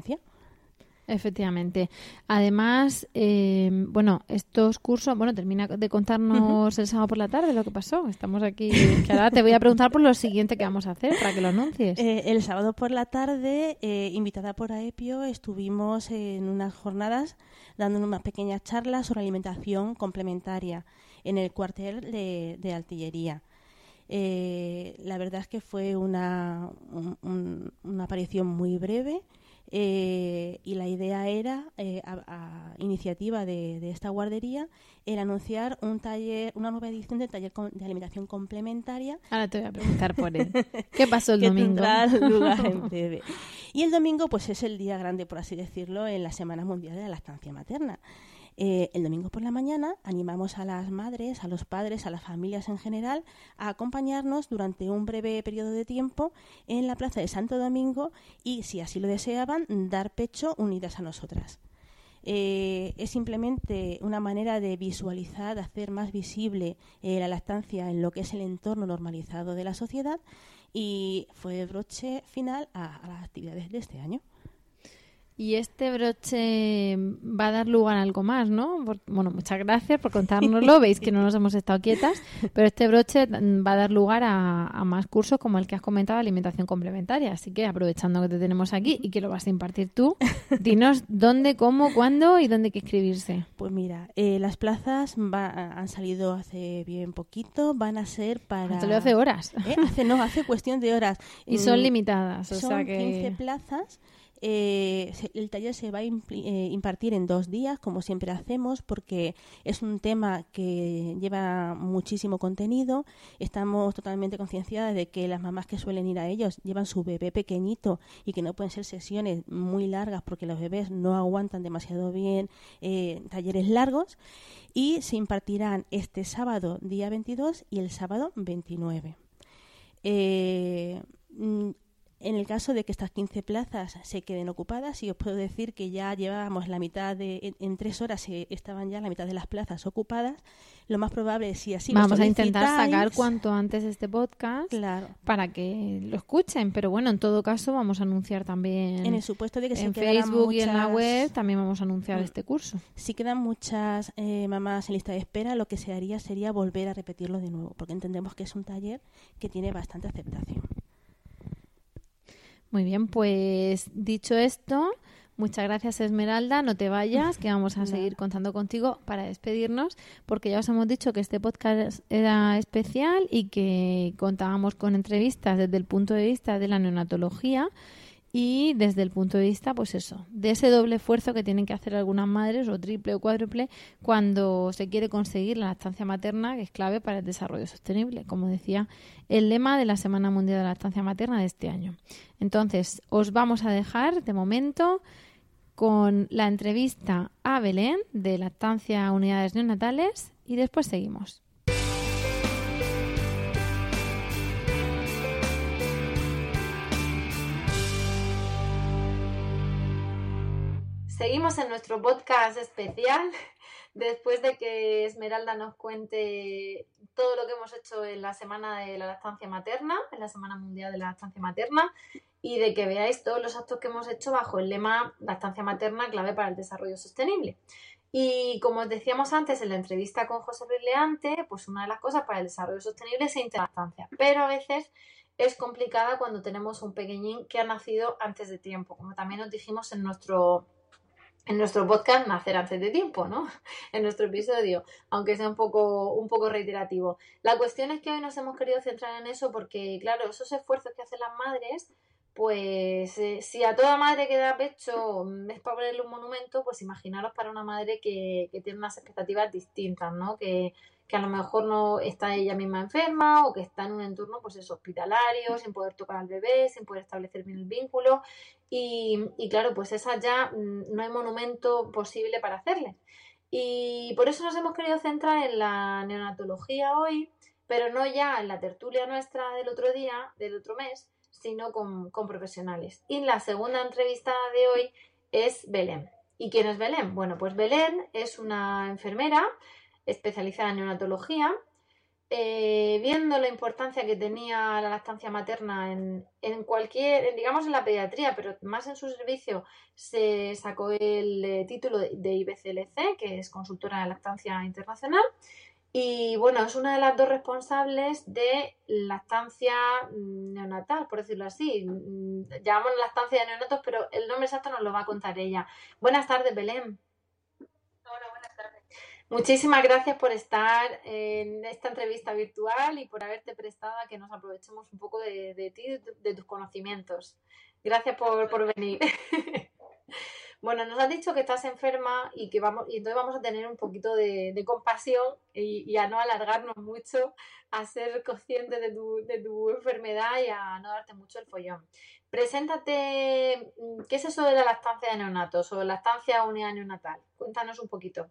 Efectivamente. Además, eh, bueno, estos cursos, bueno, termina de contarnos el sábado por la tarde lo que pasó. Estamos aquí, que ahora te voy a preguntar por lo siguiente que vamos a hacer para que lo anuncies. Eh, el sábado por la tarde, eh, invitada por AEPIO, estuvimos en unas jornadas dando unas pequeñas charlas sobre alimentación complementaria en el cuartel de, de artillería. Eh, la verdad es que fue una, un- un- una aparición muy breve eh, y la idea era, eh, a, a iniciativa de, de esta guardería, el anunciar un taller, una nueva edición del taller de alimentación complementaria Ahora te voy a preguntar por él. ¿Qué pasó el (laughs) que domingo? tendrá lugar en (laughs) breve. Y el domingo, pues es el día grande, por así decirlo, en la Semana Mundial de la Lactancia Materna. Eh, el domingo por la mañana a las madres, a los padres, a las familias en general a acompañarnos durante un breve periodo de tiempo en la Plaza de Santo Domingo y, si así lo deseaban, dar pecho unidas a nosotras. Eh, es simplemente una manera de visualizar, de hacer más visible eh, la lactancia en lo que es el entorno normalizado de la sociedad y fue broche final a las actividades de este año. Y este broche va a dar lugar a algo más, ¿no? Por- bueno, muchas gracias por contárnoslo. (laughs) Veis que no nos hemos estado quietas, pero este broche va a dar lugar a, a más cursos como el que has comentado, alimentación complementaria. Así que aprovechando que te tenemos aquí y que lo vas a impartir tú, (laughs) dinos dónde, cómo, cuándo y dónde hay que inscribirse. Pues mira, eh, las plazas va- han salido hace bien poquito, van a ser para... Salido hace horas. ¿Eh? Hace, no, hace cuestión de horas. Y son Mm, limitadas, o son sea que- 15 plazas eh, el taller se va a eh, impartir en dos días, como siempre hacemos, porque es un tema que lleva muchísimo contenido. Estamos totalmente concienciadas de que las mamás que suelen ir a ellos llevan su bebé pequeñito y que no pueden ser sesiones muy largas porque los bebés no aguantan demasiado bien eh, talleres largos. Y se impartirán este sábado, día 22, y el sábado 29. Eh, mm, en el caso de que estas 15 plazas se queden ocupadas, sí os puedo decir que ya llevábamos la mitad de, en, en tres horas se estaban ya la mitad de las plazas ocupadas. Lo más probable es si así Vamos a intentar sacar cuanto antes este podcast Claro. para que lo escuchen, pero bueno, en todo caso vamos a anunciar también En el supuesto de que se en Facebook y en la web también vamos a anunciar Mm. este curso. Si quedan muchas eh, mamás en lista de espera, lo que se haría sería volver a repetirlo de nuevo, porque entendemos que es un taller que tiene bastante aceptación. Muy bien, pues dicho esto, muchas gracias Esmeralda, no te vayas, que vamos a seguir contando contigo para despedirnos, porque ya os hemos dicho que este podcast era especial y que contábamos con entrevistas desde el punto de vista de la neonatología y desde el punto de vista, pues eso, de ese doble esfuerzo que tienen que hacer algunas madres, o triple o cuádruple, cuando se quiere conseguir la lactancia materna, que es clave para el desarrollo sostenible, como decía el lema de la Semana Mundial de la Lactancia Materna de este año. Entonces, os vamos a dejar de momento con la entrevista a Belén de Lactancia Unidades Neonatales y después seguimos. Seguimos en nuestro podcast especial (laughs) después de que Esmeralda nos cuente todo lo que hemos hecho en la semana de la lactancia materna, en la Semana Mundial de la Lactancia Materna, y de que veáis todos los actos que hemos hecho bajo el lema Lactancia Materna, clave para el desarrollo sostenible. Y como os decíamos antes en la entrevista con José Brilleante, pues una de las cosas para el desarrollo sostenible es la pero a veces es complicada cuando tenemos un pequeñín que ha nacido antes de tiempo, como también nos dijimos en nuestro en nuestro podcast Nacer antes de tiempo, ¿no? (laughs) En nuestro episodio, aunque sea un poco, un poco reiterativo. La cuestión es que hoy nos hemos querido centrar en eso porque, claro, esos esfuerzos que hacen las madres, pues eh, si a toda madre que da pecho mm, es para ponerle un monumento, pues imaginaros para una madre que, que tiene unas expectativas distintas, ¿no? Que, que a lo mejor no está ella misma enferma o que está en un entorno pues es hospitalario, sin poder tocar al bebé, sin poder establecer bien el vínculo y, claro, pues esa ya mm, no hay monumento posible para hacerle. Y por eso nos hemos querido centrar en la neonatología hoy, pero no ya en la tertulia nuestra del otro día, del otro mes, sino con, con profesionales. Y la segunda entrevista de hoy es Belén. ¿Y quién es Belén? Bueno, pues Belén es una enfermera especializada en neonatología, eh, viendo la importancia que tenía la lactancia materna en, en cualquier, digamos en la pediatría, pero más en su servicio, se sacó el eh, título de, de IBCLC, que es consultora de lactancia internacional. Y bueno, es una de las dos responsables de lactancia mm, neonatal, por decirlo así. Mm, Llamamos lactancia de neonatos, pero el nombre exacto nos lo va a contar ella. Buenas tardes, Belén. Muchísimas gracias por estar en esta entrevista virtual y por haberte prestado a que nos aprovechemos un poco de, ti de, de tus conocimientos. Gracias por, por venir. (laughs) bueno, nos has dicho que estás enferma y que vamos, y entonces vamos a tener un poquito de, compasión y, a no alargarnos mucho, a ser conscientes de tu, de tu enfermedad y a no darte mucho el follón. Preséntate, ¿qué es eso de la lactancia de neonatos o lactancia unidad neonatal? Cuéntanos un poquito.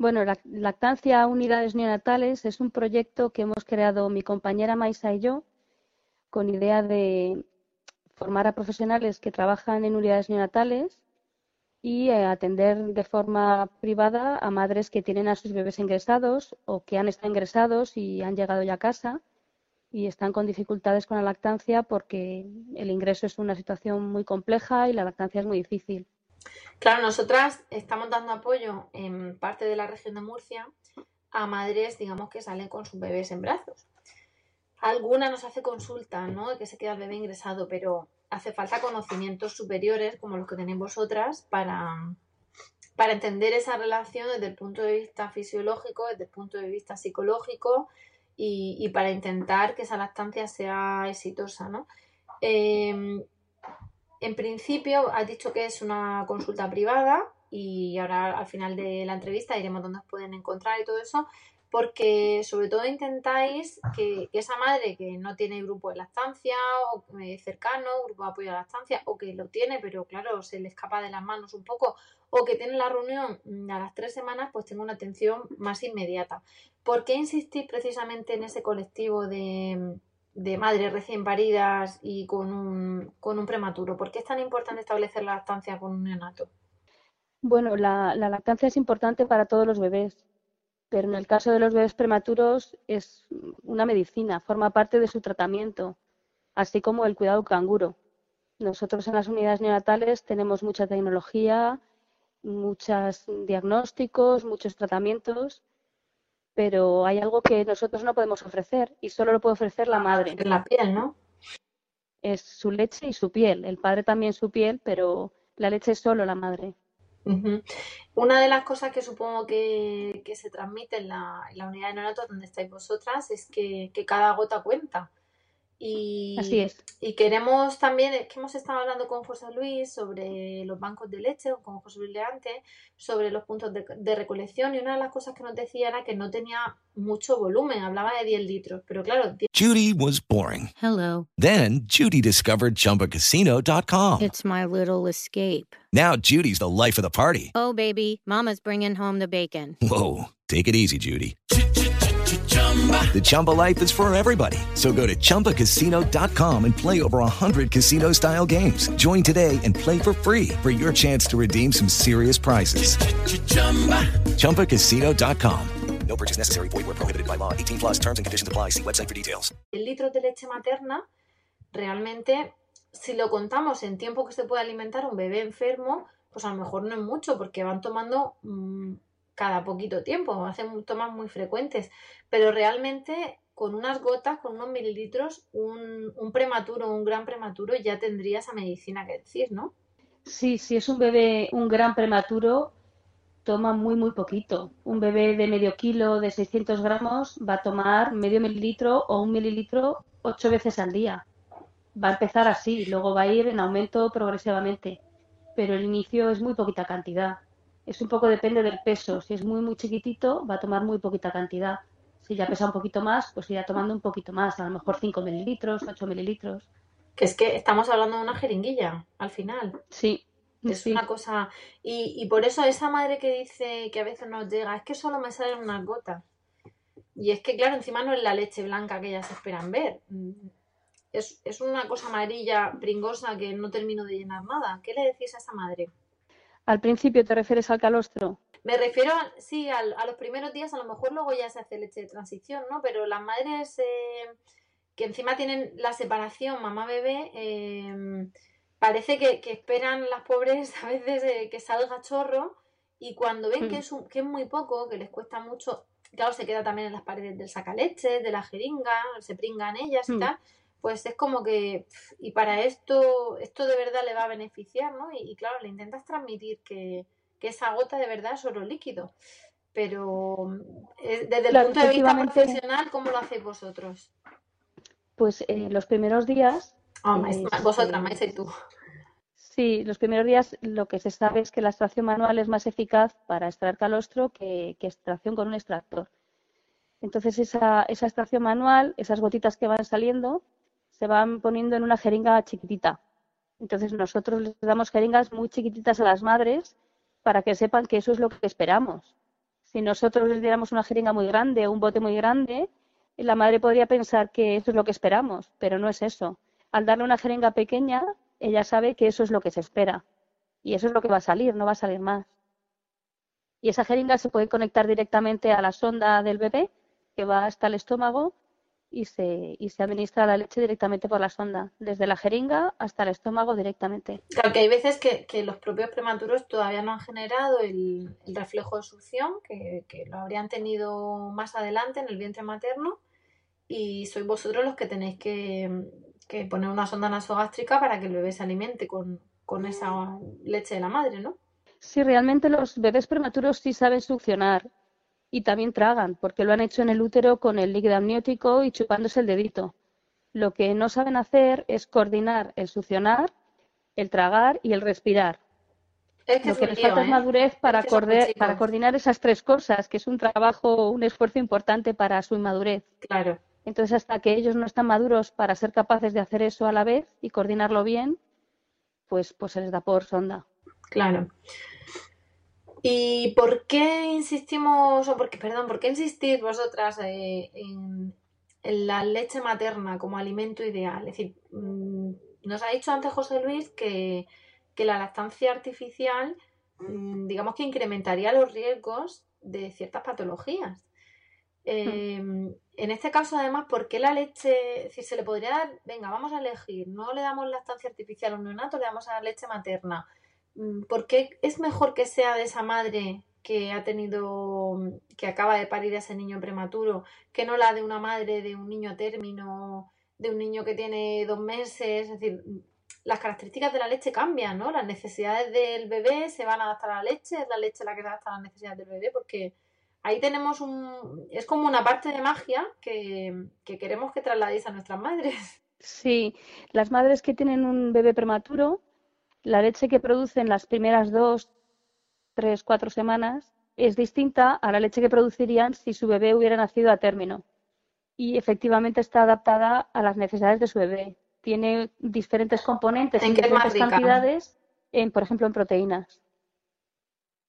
Bueno, la Lactancia Unidades Neonatales es un proyecto que hemos creado mi compañera Maisa y yo con idea de formar a profesionales que trabajan en unidades neonatales y eh, atender de forma privada a madres que tienen a sus bebés ingresados o que han estado ingresados y han llegado ya a casa y están con dificultades con la lactancia porque el ingreso es una situación muy compleja y la lactancia es muy difícil. Claro, nosotras estamos dando apoyo en parte de la región de Murcia a madres, digamos, que salen con sus bebés en brazos. Alguna nos hace consulta, ¿no? Que se queda el bebé ingresado, pero hace falta conocimientos superiores como los que tenéis vosotras para, para entender esa relación desde el punto de vista fisiológico, desde el punto de vista psicológico y, para intentar que esa lactancia sea exitosa, ¿no? Eh, en principio has dicho que es una consulta privada y ahora al final de la entrevista diremos dónde os pueden encontrar y todo eso, porque sobre todo intentáis que, esa madre que no tiene grupo de lactancia o eh, cercano, grupo de apoyo a lactancia, o que lo tiene, pero claro, se le escapa de las manos un poco, o que tiene la reunión a las tres semanas, pues tenga una atención más inmediata. ¿Por qué insistir precisamente en ese colectivo de, de madres recién paridas y con un, con un prematuro? ¿Por qué es tan importante establecer la lactancia con un neonato? Bueno, la, la lactancia es importante para todos los bebés pero en el caso de los bebés prematuros es una medicina, forma parte de su tratamiento, así como el cuidado canguro. Nosotros en las unidades neonatales tenemos mucha tecnología, muchos diagnósticos, muchos tratamientos, pero hay algo que nosotros no podemos ofrecer y solo lo puede ofrecer la madre. La piel, ¿no? Es su leche y su piel. El padre también su piel, pero la leche es solo la madre. Una de las cosas que supongo que, se transmite en la, en la unidad de neonatos donde estáis vosotras es que, que cada gota cuenta. Y, Así es. Y queremos también, es que hemos estado hablando con José Luis sobre los bancos de leche, o con José Luis Leante, sobre los puntos de, recolección. Y una de las cosas que nos decía era que no tenía mucho volumen, hablaba de 10 litros. Pero claro. Judy was boring. Hello. Then Judy discovered chumbacasino.com. It's my little escape. Now Judy's the life of the party. Oh, baby, Mama's bringing home the bacon. Whoa. Take it easy, Judy. The Chumba life is for everybody. So go to ChumbaCasino.com and play over 100 casino style games. Join today and play for free for your chance to redeem some serious prizes. ChumbaCasino.com. No purchase necessary. Void where prohibited by law. 18 plus terms and conditions apply. See website for details. El litro de leche materna, realmente, si lo contamos en tiempo que se puede alimentar un bebé enfermo, pues a lo mejor no es mucho porque van tomando. Mmm, cada poquito tiempo, hacen tomas muy frecuentes, pero realmente con unas gotas, con unos mililitros, un, un prematuro, un gran prematuro, ya tendría esa medicina que decir, ¿no? Sí, si es un bebé, un gran prematuro, toma muy, muy poquito. Un bebé de medio kilo, de 600 gramos, va a tomar medio mililitro o un mililitro ocho veces al día. Va a empezar así, luego va a ir en aumento progresivamente, pero el inicio es muy poquita cantidad. Es un poco depende del peso. Si es muy, muy chiquitito, va a tomar muy poquita cantidad. Si ya pesa un poquito más, pues irá tomando un poquito más, a lo mejor 5 mililitros, 8 mililitros. Que es que estamos hablando de una jeringuilla, al final. Sí. Es una cosa. Y, y por eso esa madre que dice que a veces nos llega, es que solo me salen unas gotas. Y es que, claro, encima no es la leche blanca que ellas esperan ver. Es, es una cosa amarilla, pringosa, que no termino de llenar nada. ¿Qué le decís a esa madre? Al principio te refieres al calostro. Me refiero, sí, a, los primeros días, a lo mejor luego ya se hace leche de transición, ¿no? Pero las madres eh, que encima tienen la separación mamá-bebé, eh, parece que, esperan las pobres (laughs) a veces eh, que salga chorro y cuando ven que, hmm. es que es muy poco, que les cuesta mucho, claro, se queda también en las paredes del sacaleche, de la jeringa, se pringan ellas y hmm. tal, pues es como que, y para esto, esto de verdad le va a beneficiar, ¿no? Y, claro, le intentas transmitir que, esa gota de verdad es oro líquido. Pero eh, desde el punto de vista profesional, ¿cómo lo hacéis vosotros? Pues eh, los primeros días... Oh, vosotras, Maisa y tú. Sí, los primeros días lo que se sabe es que la extracción manual es más eficaz para extraer calostro que, que extracción con un extractor. Entonces esa, esa extracción manual, esas gotitas que van saliendo, se van poniendo en una jeringa chiquitita. Entonces nosotros les damos jeringas muy chiquititas a las madres para que sepan que eso es lo que esperamos. Si nosotros les diéramos una jeringa muy grande o un bote muy grande, la madre podría pensar que eso es lo que esperamos, pero no es eso. Al darle una jeringa pequeña, ella sabe que eso es lo que se espera. Y eso es lo que va a salir, no va a salir más. Y esa jeringa se puede conectar directamente a la sonda del bebé, que va hasta el estómago, y se, y se administra la leche directamente por la sonda, desde la jeringa hasta el estómago directamente. Claro, que hay veces que, los propios prematuros todavía no han generado el, reflejo de succión, que, lo habrían tenido más adelante en el vientre materno, y sois vosotros los que tenéis que, poner una sonda nasogástrica para que el bebé se alimente con, con esa leche de la madre, ¿no? Sí, realmente los bebés prematuros sí saben succionar y también tragan, porque lo han hecho en el útero con el líquido amniótico y chupándose el dedito. Lo que no saben hacer es coordinar el succionar el tragar y el respirar. Es que Lo que les falta es ¿eh? madurez para coordinar esas tres cosas, que es un trabajo, un esfuerzo importante para su inmadurez. Claro. Entonces, hasta que ellos no están maduros para ser capaces de hacer eso a la vez y coordinarlo bien, pues, pues se les da por sonda. Claro. ¿Y por qué insistimos, o por qué, perdón, por qué insistís vosotras eh, en, la leche materna como alimento ideal? Es decir, mm, nos ha dicho antes José Luis que, que la lactancia artificial, mm, digamos que incrementaría los riesgos de ciertas patologías. Eh, en este caso, además, ¿por qué la leche? Decir, se le podría dar, venga, vamos a elegir, no le damos lactancia artificial a un neonato, le damos a la leche materna. Mm, ¿Por qué es mejor que sea de esa madre que ha tenido, que acaba de parir a ese niño prematuro, que no la de una madre de un niño a término, de un niño que tiene dos meses? Es decir, las características de la leche cambian, ¿no? Las necesidades del bebé se van a adaptar a la leche, es la leche la que se adapta a las necesidades del bebé, porque ahí tenemos un, es como una parte de magia que, que queremos que trasladéis a nuestras madres. Sí, las madres que tienen un bebé prematuro, la leche que producen las primeras dos, tres, cuatro semanas es distinta a la leche que producirían si su bebé hubiera nacido a término. Y efectivamente está adaptada a las necesidades de su bebé. Tiene diferentes componentes ¿En diferentes cantidades, en, por ejemplo, en proteínas.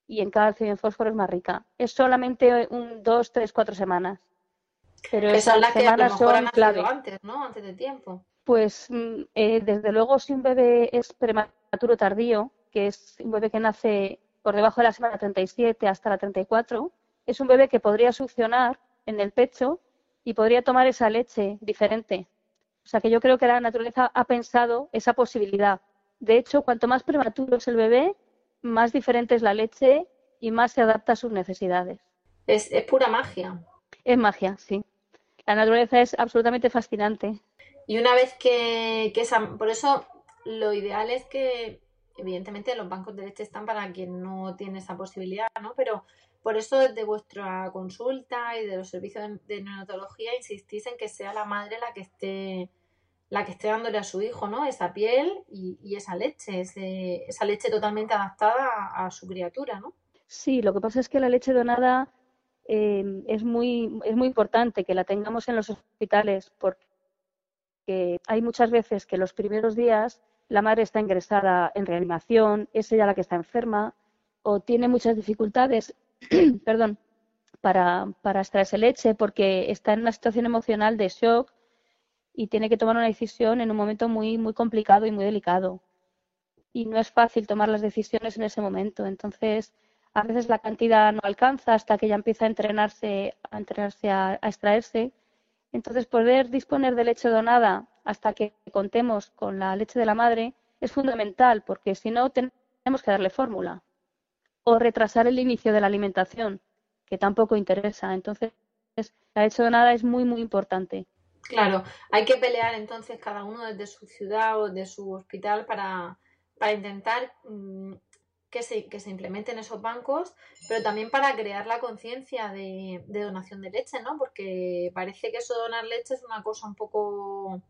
Y en calcio y en fósforo es más rica. Es solamente un, dos, tres, cuatro semanas. Pero Que son las que a lo mejor han nacido antes, ¿no? Antes de tiempo. Pues mm, eh, desde luego si un bebé es prematuro tardío, que es un bebé que nace por debajo de la semana 37 hasta la 34, es un bebé que podría succionar en el pecho y podría tomar esa leche diferente. O sea que yo creo que la naturaleza ha pensado esa posibilidad. De hecho, cuanto más prematuro es el bebé, más diferente es la leche y más se adapta a sus necesidades. Es, es pura magia. Es magia, sí. La naturaleza es absolutamente fascinante. Y una vez que, que esa, por eso lo ideal es que, evidentemente, los bancos de leche están para quien no tiene esa posibilidad, ¿no? Pero por eso desde vuestra consulta y de los servicios de, neonatología insistís en que sea la madre la que esté la que esté dándole a su hijo, ¿no? Esa piel y, y esa leche, ese- esa leche totalmente adaptada a, a su criatura, ¿no? Sí, lo que pasa es que la leche donada eh, es muy, es muy importante que la tengamos en los hospitales porque hay muchas veces que los primeros días la madre está ingresada en reanimación, es ella la que está enferma o tiene muchas dificultades, (clears throat) perdón, para, para extraerse leche porque está en una situación emocional de shock y tiene que tomar una decisión en un momento muy, muy complicado y muy delicado. Y no es fácil tomar las decisiones en ese momento. Entonces, a veces la cantidad no alcanza hasta que ella empieza a entrenarse, a entrenarse a, a extraerse. Entonces, poder disponer de leche donada hasta que contemos con la leche de la madre es fundamental, porque si no, tenemos que darle fórmula o retrasar el inicio de la alimentación, que tampoco interesa. Entonces, la donada es muy, muy importante. Claro, hay que pelear entonces cada uno desde su ciudad o de su hospital para, para intentar mm, que se, que se implementen esos bancos, pero también para crear la conciencia de, de donación de leche, ¿no? Porque parece que eso donar leche es una cosa un poco,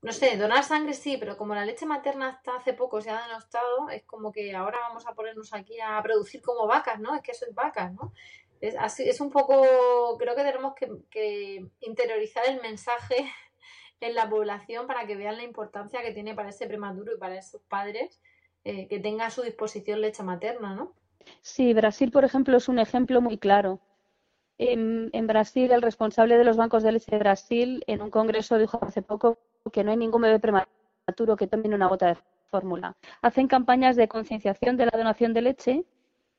no sé, donar sangre sí, pero como la leche materna hasta hace poco se ha denostado, es como que ahora vamos a ponernos aquí a producir como vacas, ¿no? Es que eso es vacas, ¿no? Es, así, es un poco, creo que tenemos que, interiorizar el mensaje (laughs) en la población para que vean la importancia que tiene para ese prematuro y para esos padres eh, que tenga a su disposición leche materna, ¿no? Sí, Brasil, por ejemplo, es un ejemplo muy claro. En, en, Brasil, el responsable de los bancos de leche de Brasil, en un congreso, dijo hace poco que no hay ningún bebé prematuro que tome una gota de fórmula. Hacen campañas de concienciación de la donación de leche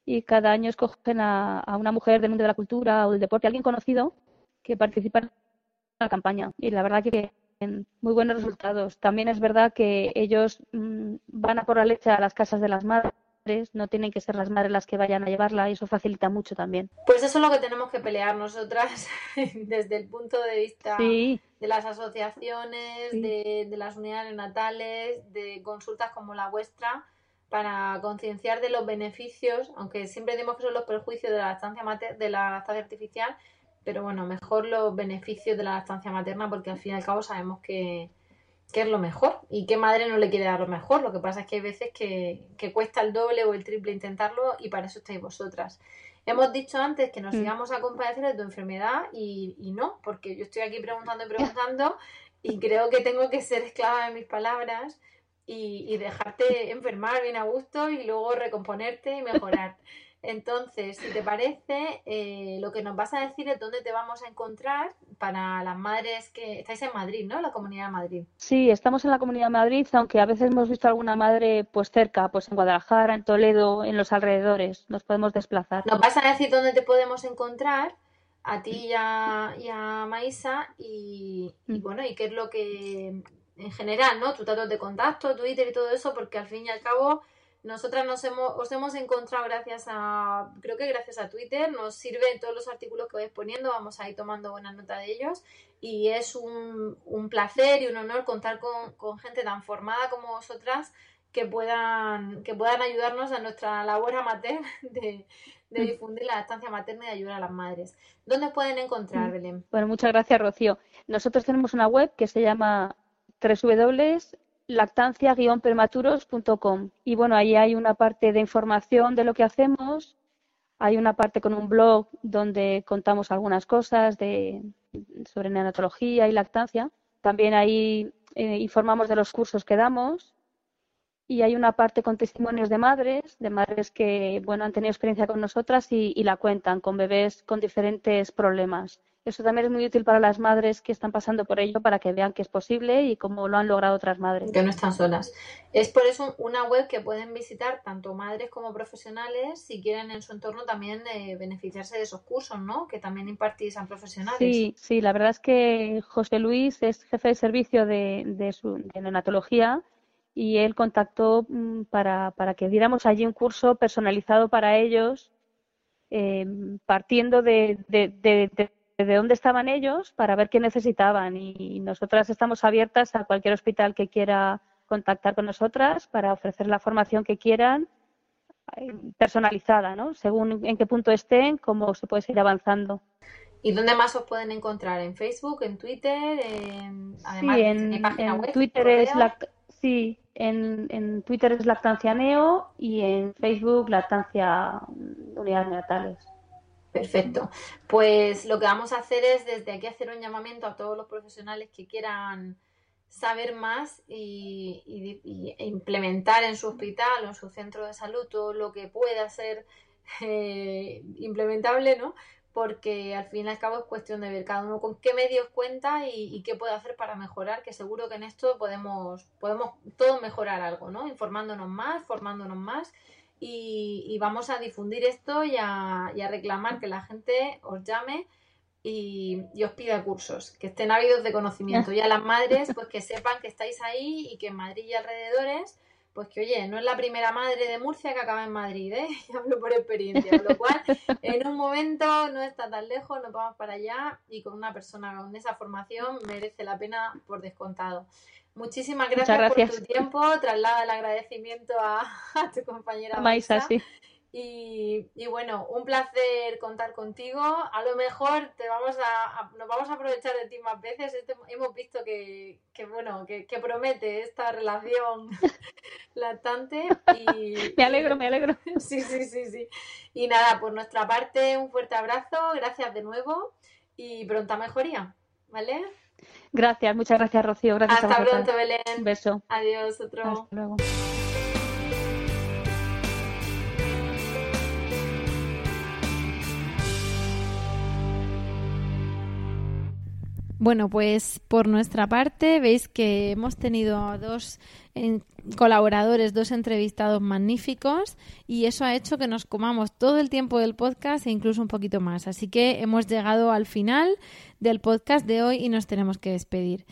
y cada año escogen a, una mujer del mundo de la cultura o del deporte, alguien conocido, que participa en la campaña. Y la verdad que tienen muy buenos resultados. También es verdad que ellos mmm, van a por la leche a las casas de las madres, no tienen que ser las madres las que vayan a llevarla y eso facilita mucho también. Pues eso es lo que tenemos que pelear nosotras (laughs) desde el punto de vista sí. de las asociaciones, Sí. de, de las unidades natales, de consultas como la vuestra para concienciar de los beneficios, aunque siempre decimos que son los perjuicios de la lactancia mater de la lactancia artificial, pero bueno, mejor los beneficios de la lactancia materna porque al fin y al cabo sabemos que, qué es lo mejor y qué madre no le quiere dar lo mejor. Lo que pasa es que hay veces que, que cuesta el doble o el triple intentarlo y para eso estáis vosotras. Hemos dicho antes que nos Mm. íbamos a compadecer de tu enfermedad y, y no, porque yo estoy aquí preguntando y preguntando (laughs) y creo que tengo que ser esclava de mis palabras y, y dejarte enfermar bien a gusto y luego recomponerte y mejorar. (laughs) Entonces, si te parece, eh, lo que nos vas a decir es dónde te vamos a encontrar para las madres que estáis en Madrid, ¿no? La Comunidad de Madrid. Sí, estamos en la Comunidad de Madrid, aunque a veces hemos visto alguna madre pues cerca, pues en Guadalajara, en Toledo, en los alrededores. Nos podemos desplazar. Nos vas a decir dónde te podemos encontrar a ti y a, y a Maísa y, y bueno, y qué es lo que en general, ¿no? Tus datos de contacto, Twitter y todo eso, porque al fin y al cabo nosotras nos hemos, os hemos encontrado gracias a, creo que gracias a Twitter, nos sirven todos los artículos que vais poniendo, vamos a ir tomando buena nota de ellos y es un, un placer y un honor contar con, con gente tan formada como vosotras que puedan, que puedan ayudarnos a nuestra labor amateur de, de difundir la estancia materna y ayudar a las madres. ¿Dónde pueden encontrar, Belén? Bueno, muchas gracias, Rocío. Nosotros tenemos una web que se llama www.lactancia-prematuros.com y bueno, ahí hay una parte de información de lo que hacemos, hay una parte con un blog donde contamos algunas cosas de, sobre neonatología y lactancia. También ahí eh, informamos de los cursos que damos y hay una parte con testimonios de madres, de madres que bueno han tenido experiencia con nosotras y la cuentan con bebés con diferentes problemas. Eso también es muy útil para las madres que están pasando por ello para que vean que es posible y cómo lo han logrado otras madres. Que no están solas. Es por eso una web que pueden visitar tanto madres como profesionales si quieren en su entorno también eh, beneficiarse de esos cursos, ¿no? Que también impartís a profesionales. Sí, sí, la verdad es que José Luis es jefe de servicio de, de, su, de neonatología y él contactó mm, para, para que diéramos allí un curso personalizado para ellos, eh, partiendo de, de, de, de de dónde estaban ellos para ver qué necesitaban y nosotras estamos abiertas a cualquier hospital que quiera contactar con nosotras para ofrecer la formación que quieran eh, personalizada, ¿no? Según en qué punto estén, cómo se puede seguir avanzando. ¿Y dónde más os pueden encontrar? ¿En Facebook, en Twitter? En... Además, sí, en, ¿en página en web? Twitter es lact sí, en, en Twitter es Lactancia Neo y en Facebook Lactancia Unidades Neonatales. Perfecto. Pues lo que vamos a hacer es desde aquí hacer un llamamiento a todos los profesionales que quieran saber más y, y, implementar en su hospital o en su centro de salud todo lo que pueda ser eh, implementable, ¿no? Porque al fin y al cabo es cuestión de ver cada uno con qué medios cuenta y, y, qué puede hacer para mejorar, que seguro que en esto podemos, podemos todos mejorar algo, ¿no? Informándonos más, formándonos más y, y, vamos a difundir esto y a, y a, reclamar que la gente os llame y, os pida cursos, que estén ávidos de conocimiento. Y a las madres, pues que sepan que estáis ahí y que en Madrid y alrededores, pues que oye, no es la primera madre de Murcia que acaba en Madrid, ¿eh? (laughs) Y hablo por experiencia, con lo cual en un momento no está tan lejos, nos vamos para allá y con una persona con esa formación merece la pena por descontado. Muchísimas gracias, gracias, por tu tiempo. Traslada el agradecimiento a, a tu compañera Maisa. Maisa. Sí. Y, y, bueno, un placer contar contigo. A lo mejor te vamos a, a nos vamos a aprovechar de ti más veces. Este, hemos visto que, que bueno, que, que, promete esta relación (laughs) lactante. Y, (laughs) me alegro, me alegro. (laughs) Sí, sí, sí, sí. Y nada, por nuestra parte, un fuerte abrazo. Gracias de nuevo y pronta mejoría. ¿Vale? Gracias, muchas gracias, Rocío. Gracias Hasta a pronto, Belén. Un beso. Adiós, otro. Hasta luego. Bueno, pues por nuestra parte veis que hemos tenido dos colaboradores, dos entrevistados magníficos y eso ha hecho que nos comamos todo el tiempo del podcast e incluso un poquito más. Así que hemos llegado al final del podcast de hoy y nos tenemos que despedir.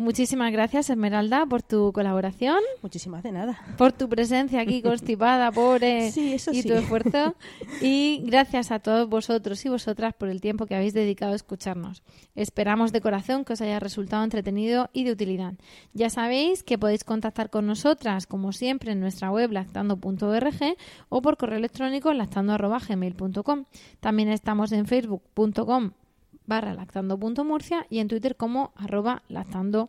Muchísimas gracias, Esmeralda, por tu colaboración. Muchísimas de nada. Por tu presencia aquí (laughs) constipada, pobre, sí, eso y sí. tu esfuerzo. Y gracias a todos vosotros y vosotras por el tiempo que habéis dedicado a escucharnos. Esperamos de corazón que os haya resultado entretenido y de utilidad. Ya sabéis que podéis contactar con nosotras, como siempre, en nuestra web lactando.org o por correo electrónico lactando.gmail.com. También estamos en facebook.com barra lactando.murcia y en Twitter como arroba lactando.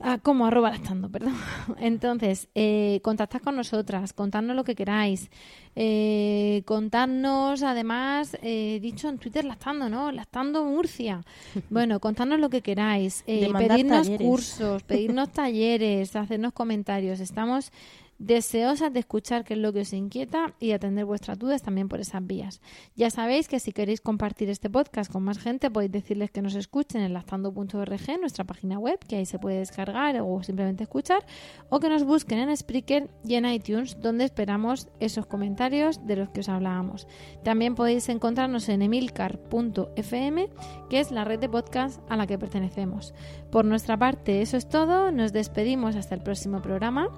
Ah, como arroba lactando, perdón. (laughs) Entonces, eh, contactad con nosotras, contadnos lo que queráis. Eh, contadnos, además, eh, dicho en Twitter lactando, ¿no? Lactando Murcia. (laughs) Bueno, contadnos lo que queráis. Eh, pedirnos talleres. cursos, pedirnos talleres, hacernos comentarios. Estamos deseosas de escuchar qué es lo que os inquieta y atender vuestras dudas también por esas vías. Ya sabéis que si queréis compartir este podcast con más gente podéis decirles que nos escuchen en lactando.org, nuestra página web, que ahí se puede descargar o simplemente escuchar, o que nos busquen en Spreaker y en iTunes, donde esperamos esos comentarios de los que os hablábamos. También podéis encontrarnos en emilcar.fm, que es la red de podcast a la que pertenecemos. Por nuestra parte, eso es todo. Nos despedimos hasta el próximo programa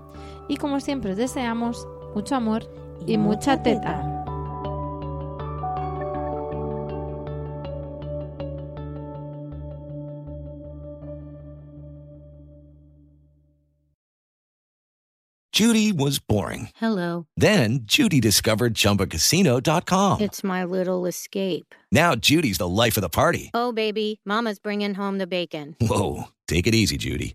y como siempre os deseamos mucho amor y, mucha teta. Judy was boring. Hello. Then Judy discovered ChumbaCasino.com. It's my little escape. Now Judy's the life of the party. Oh, baby, Mama's bringing home the bacon. Whoa, take it easy, Judy.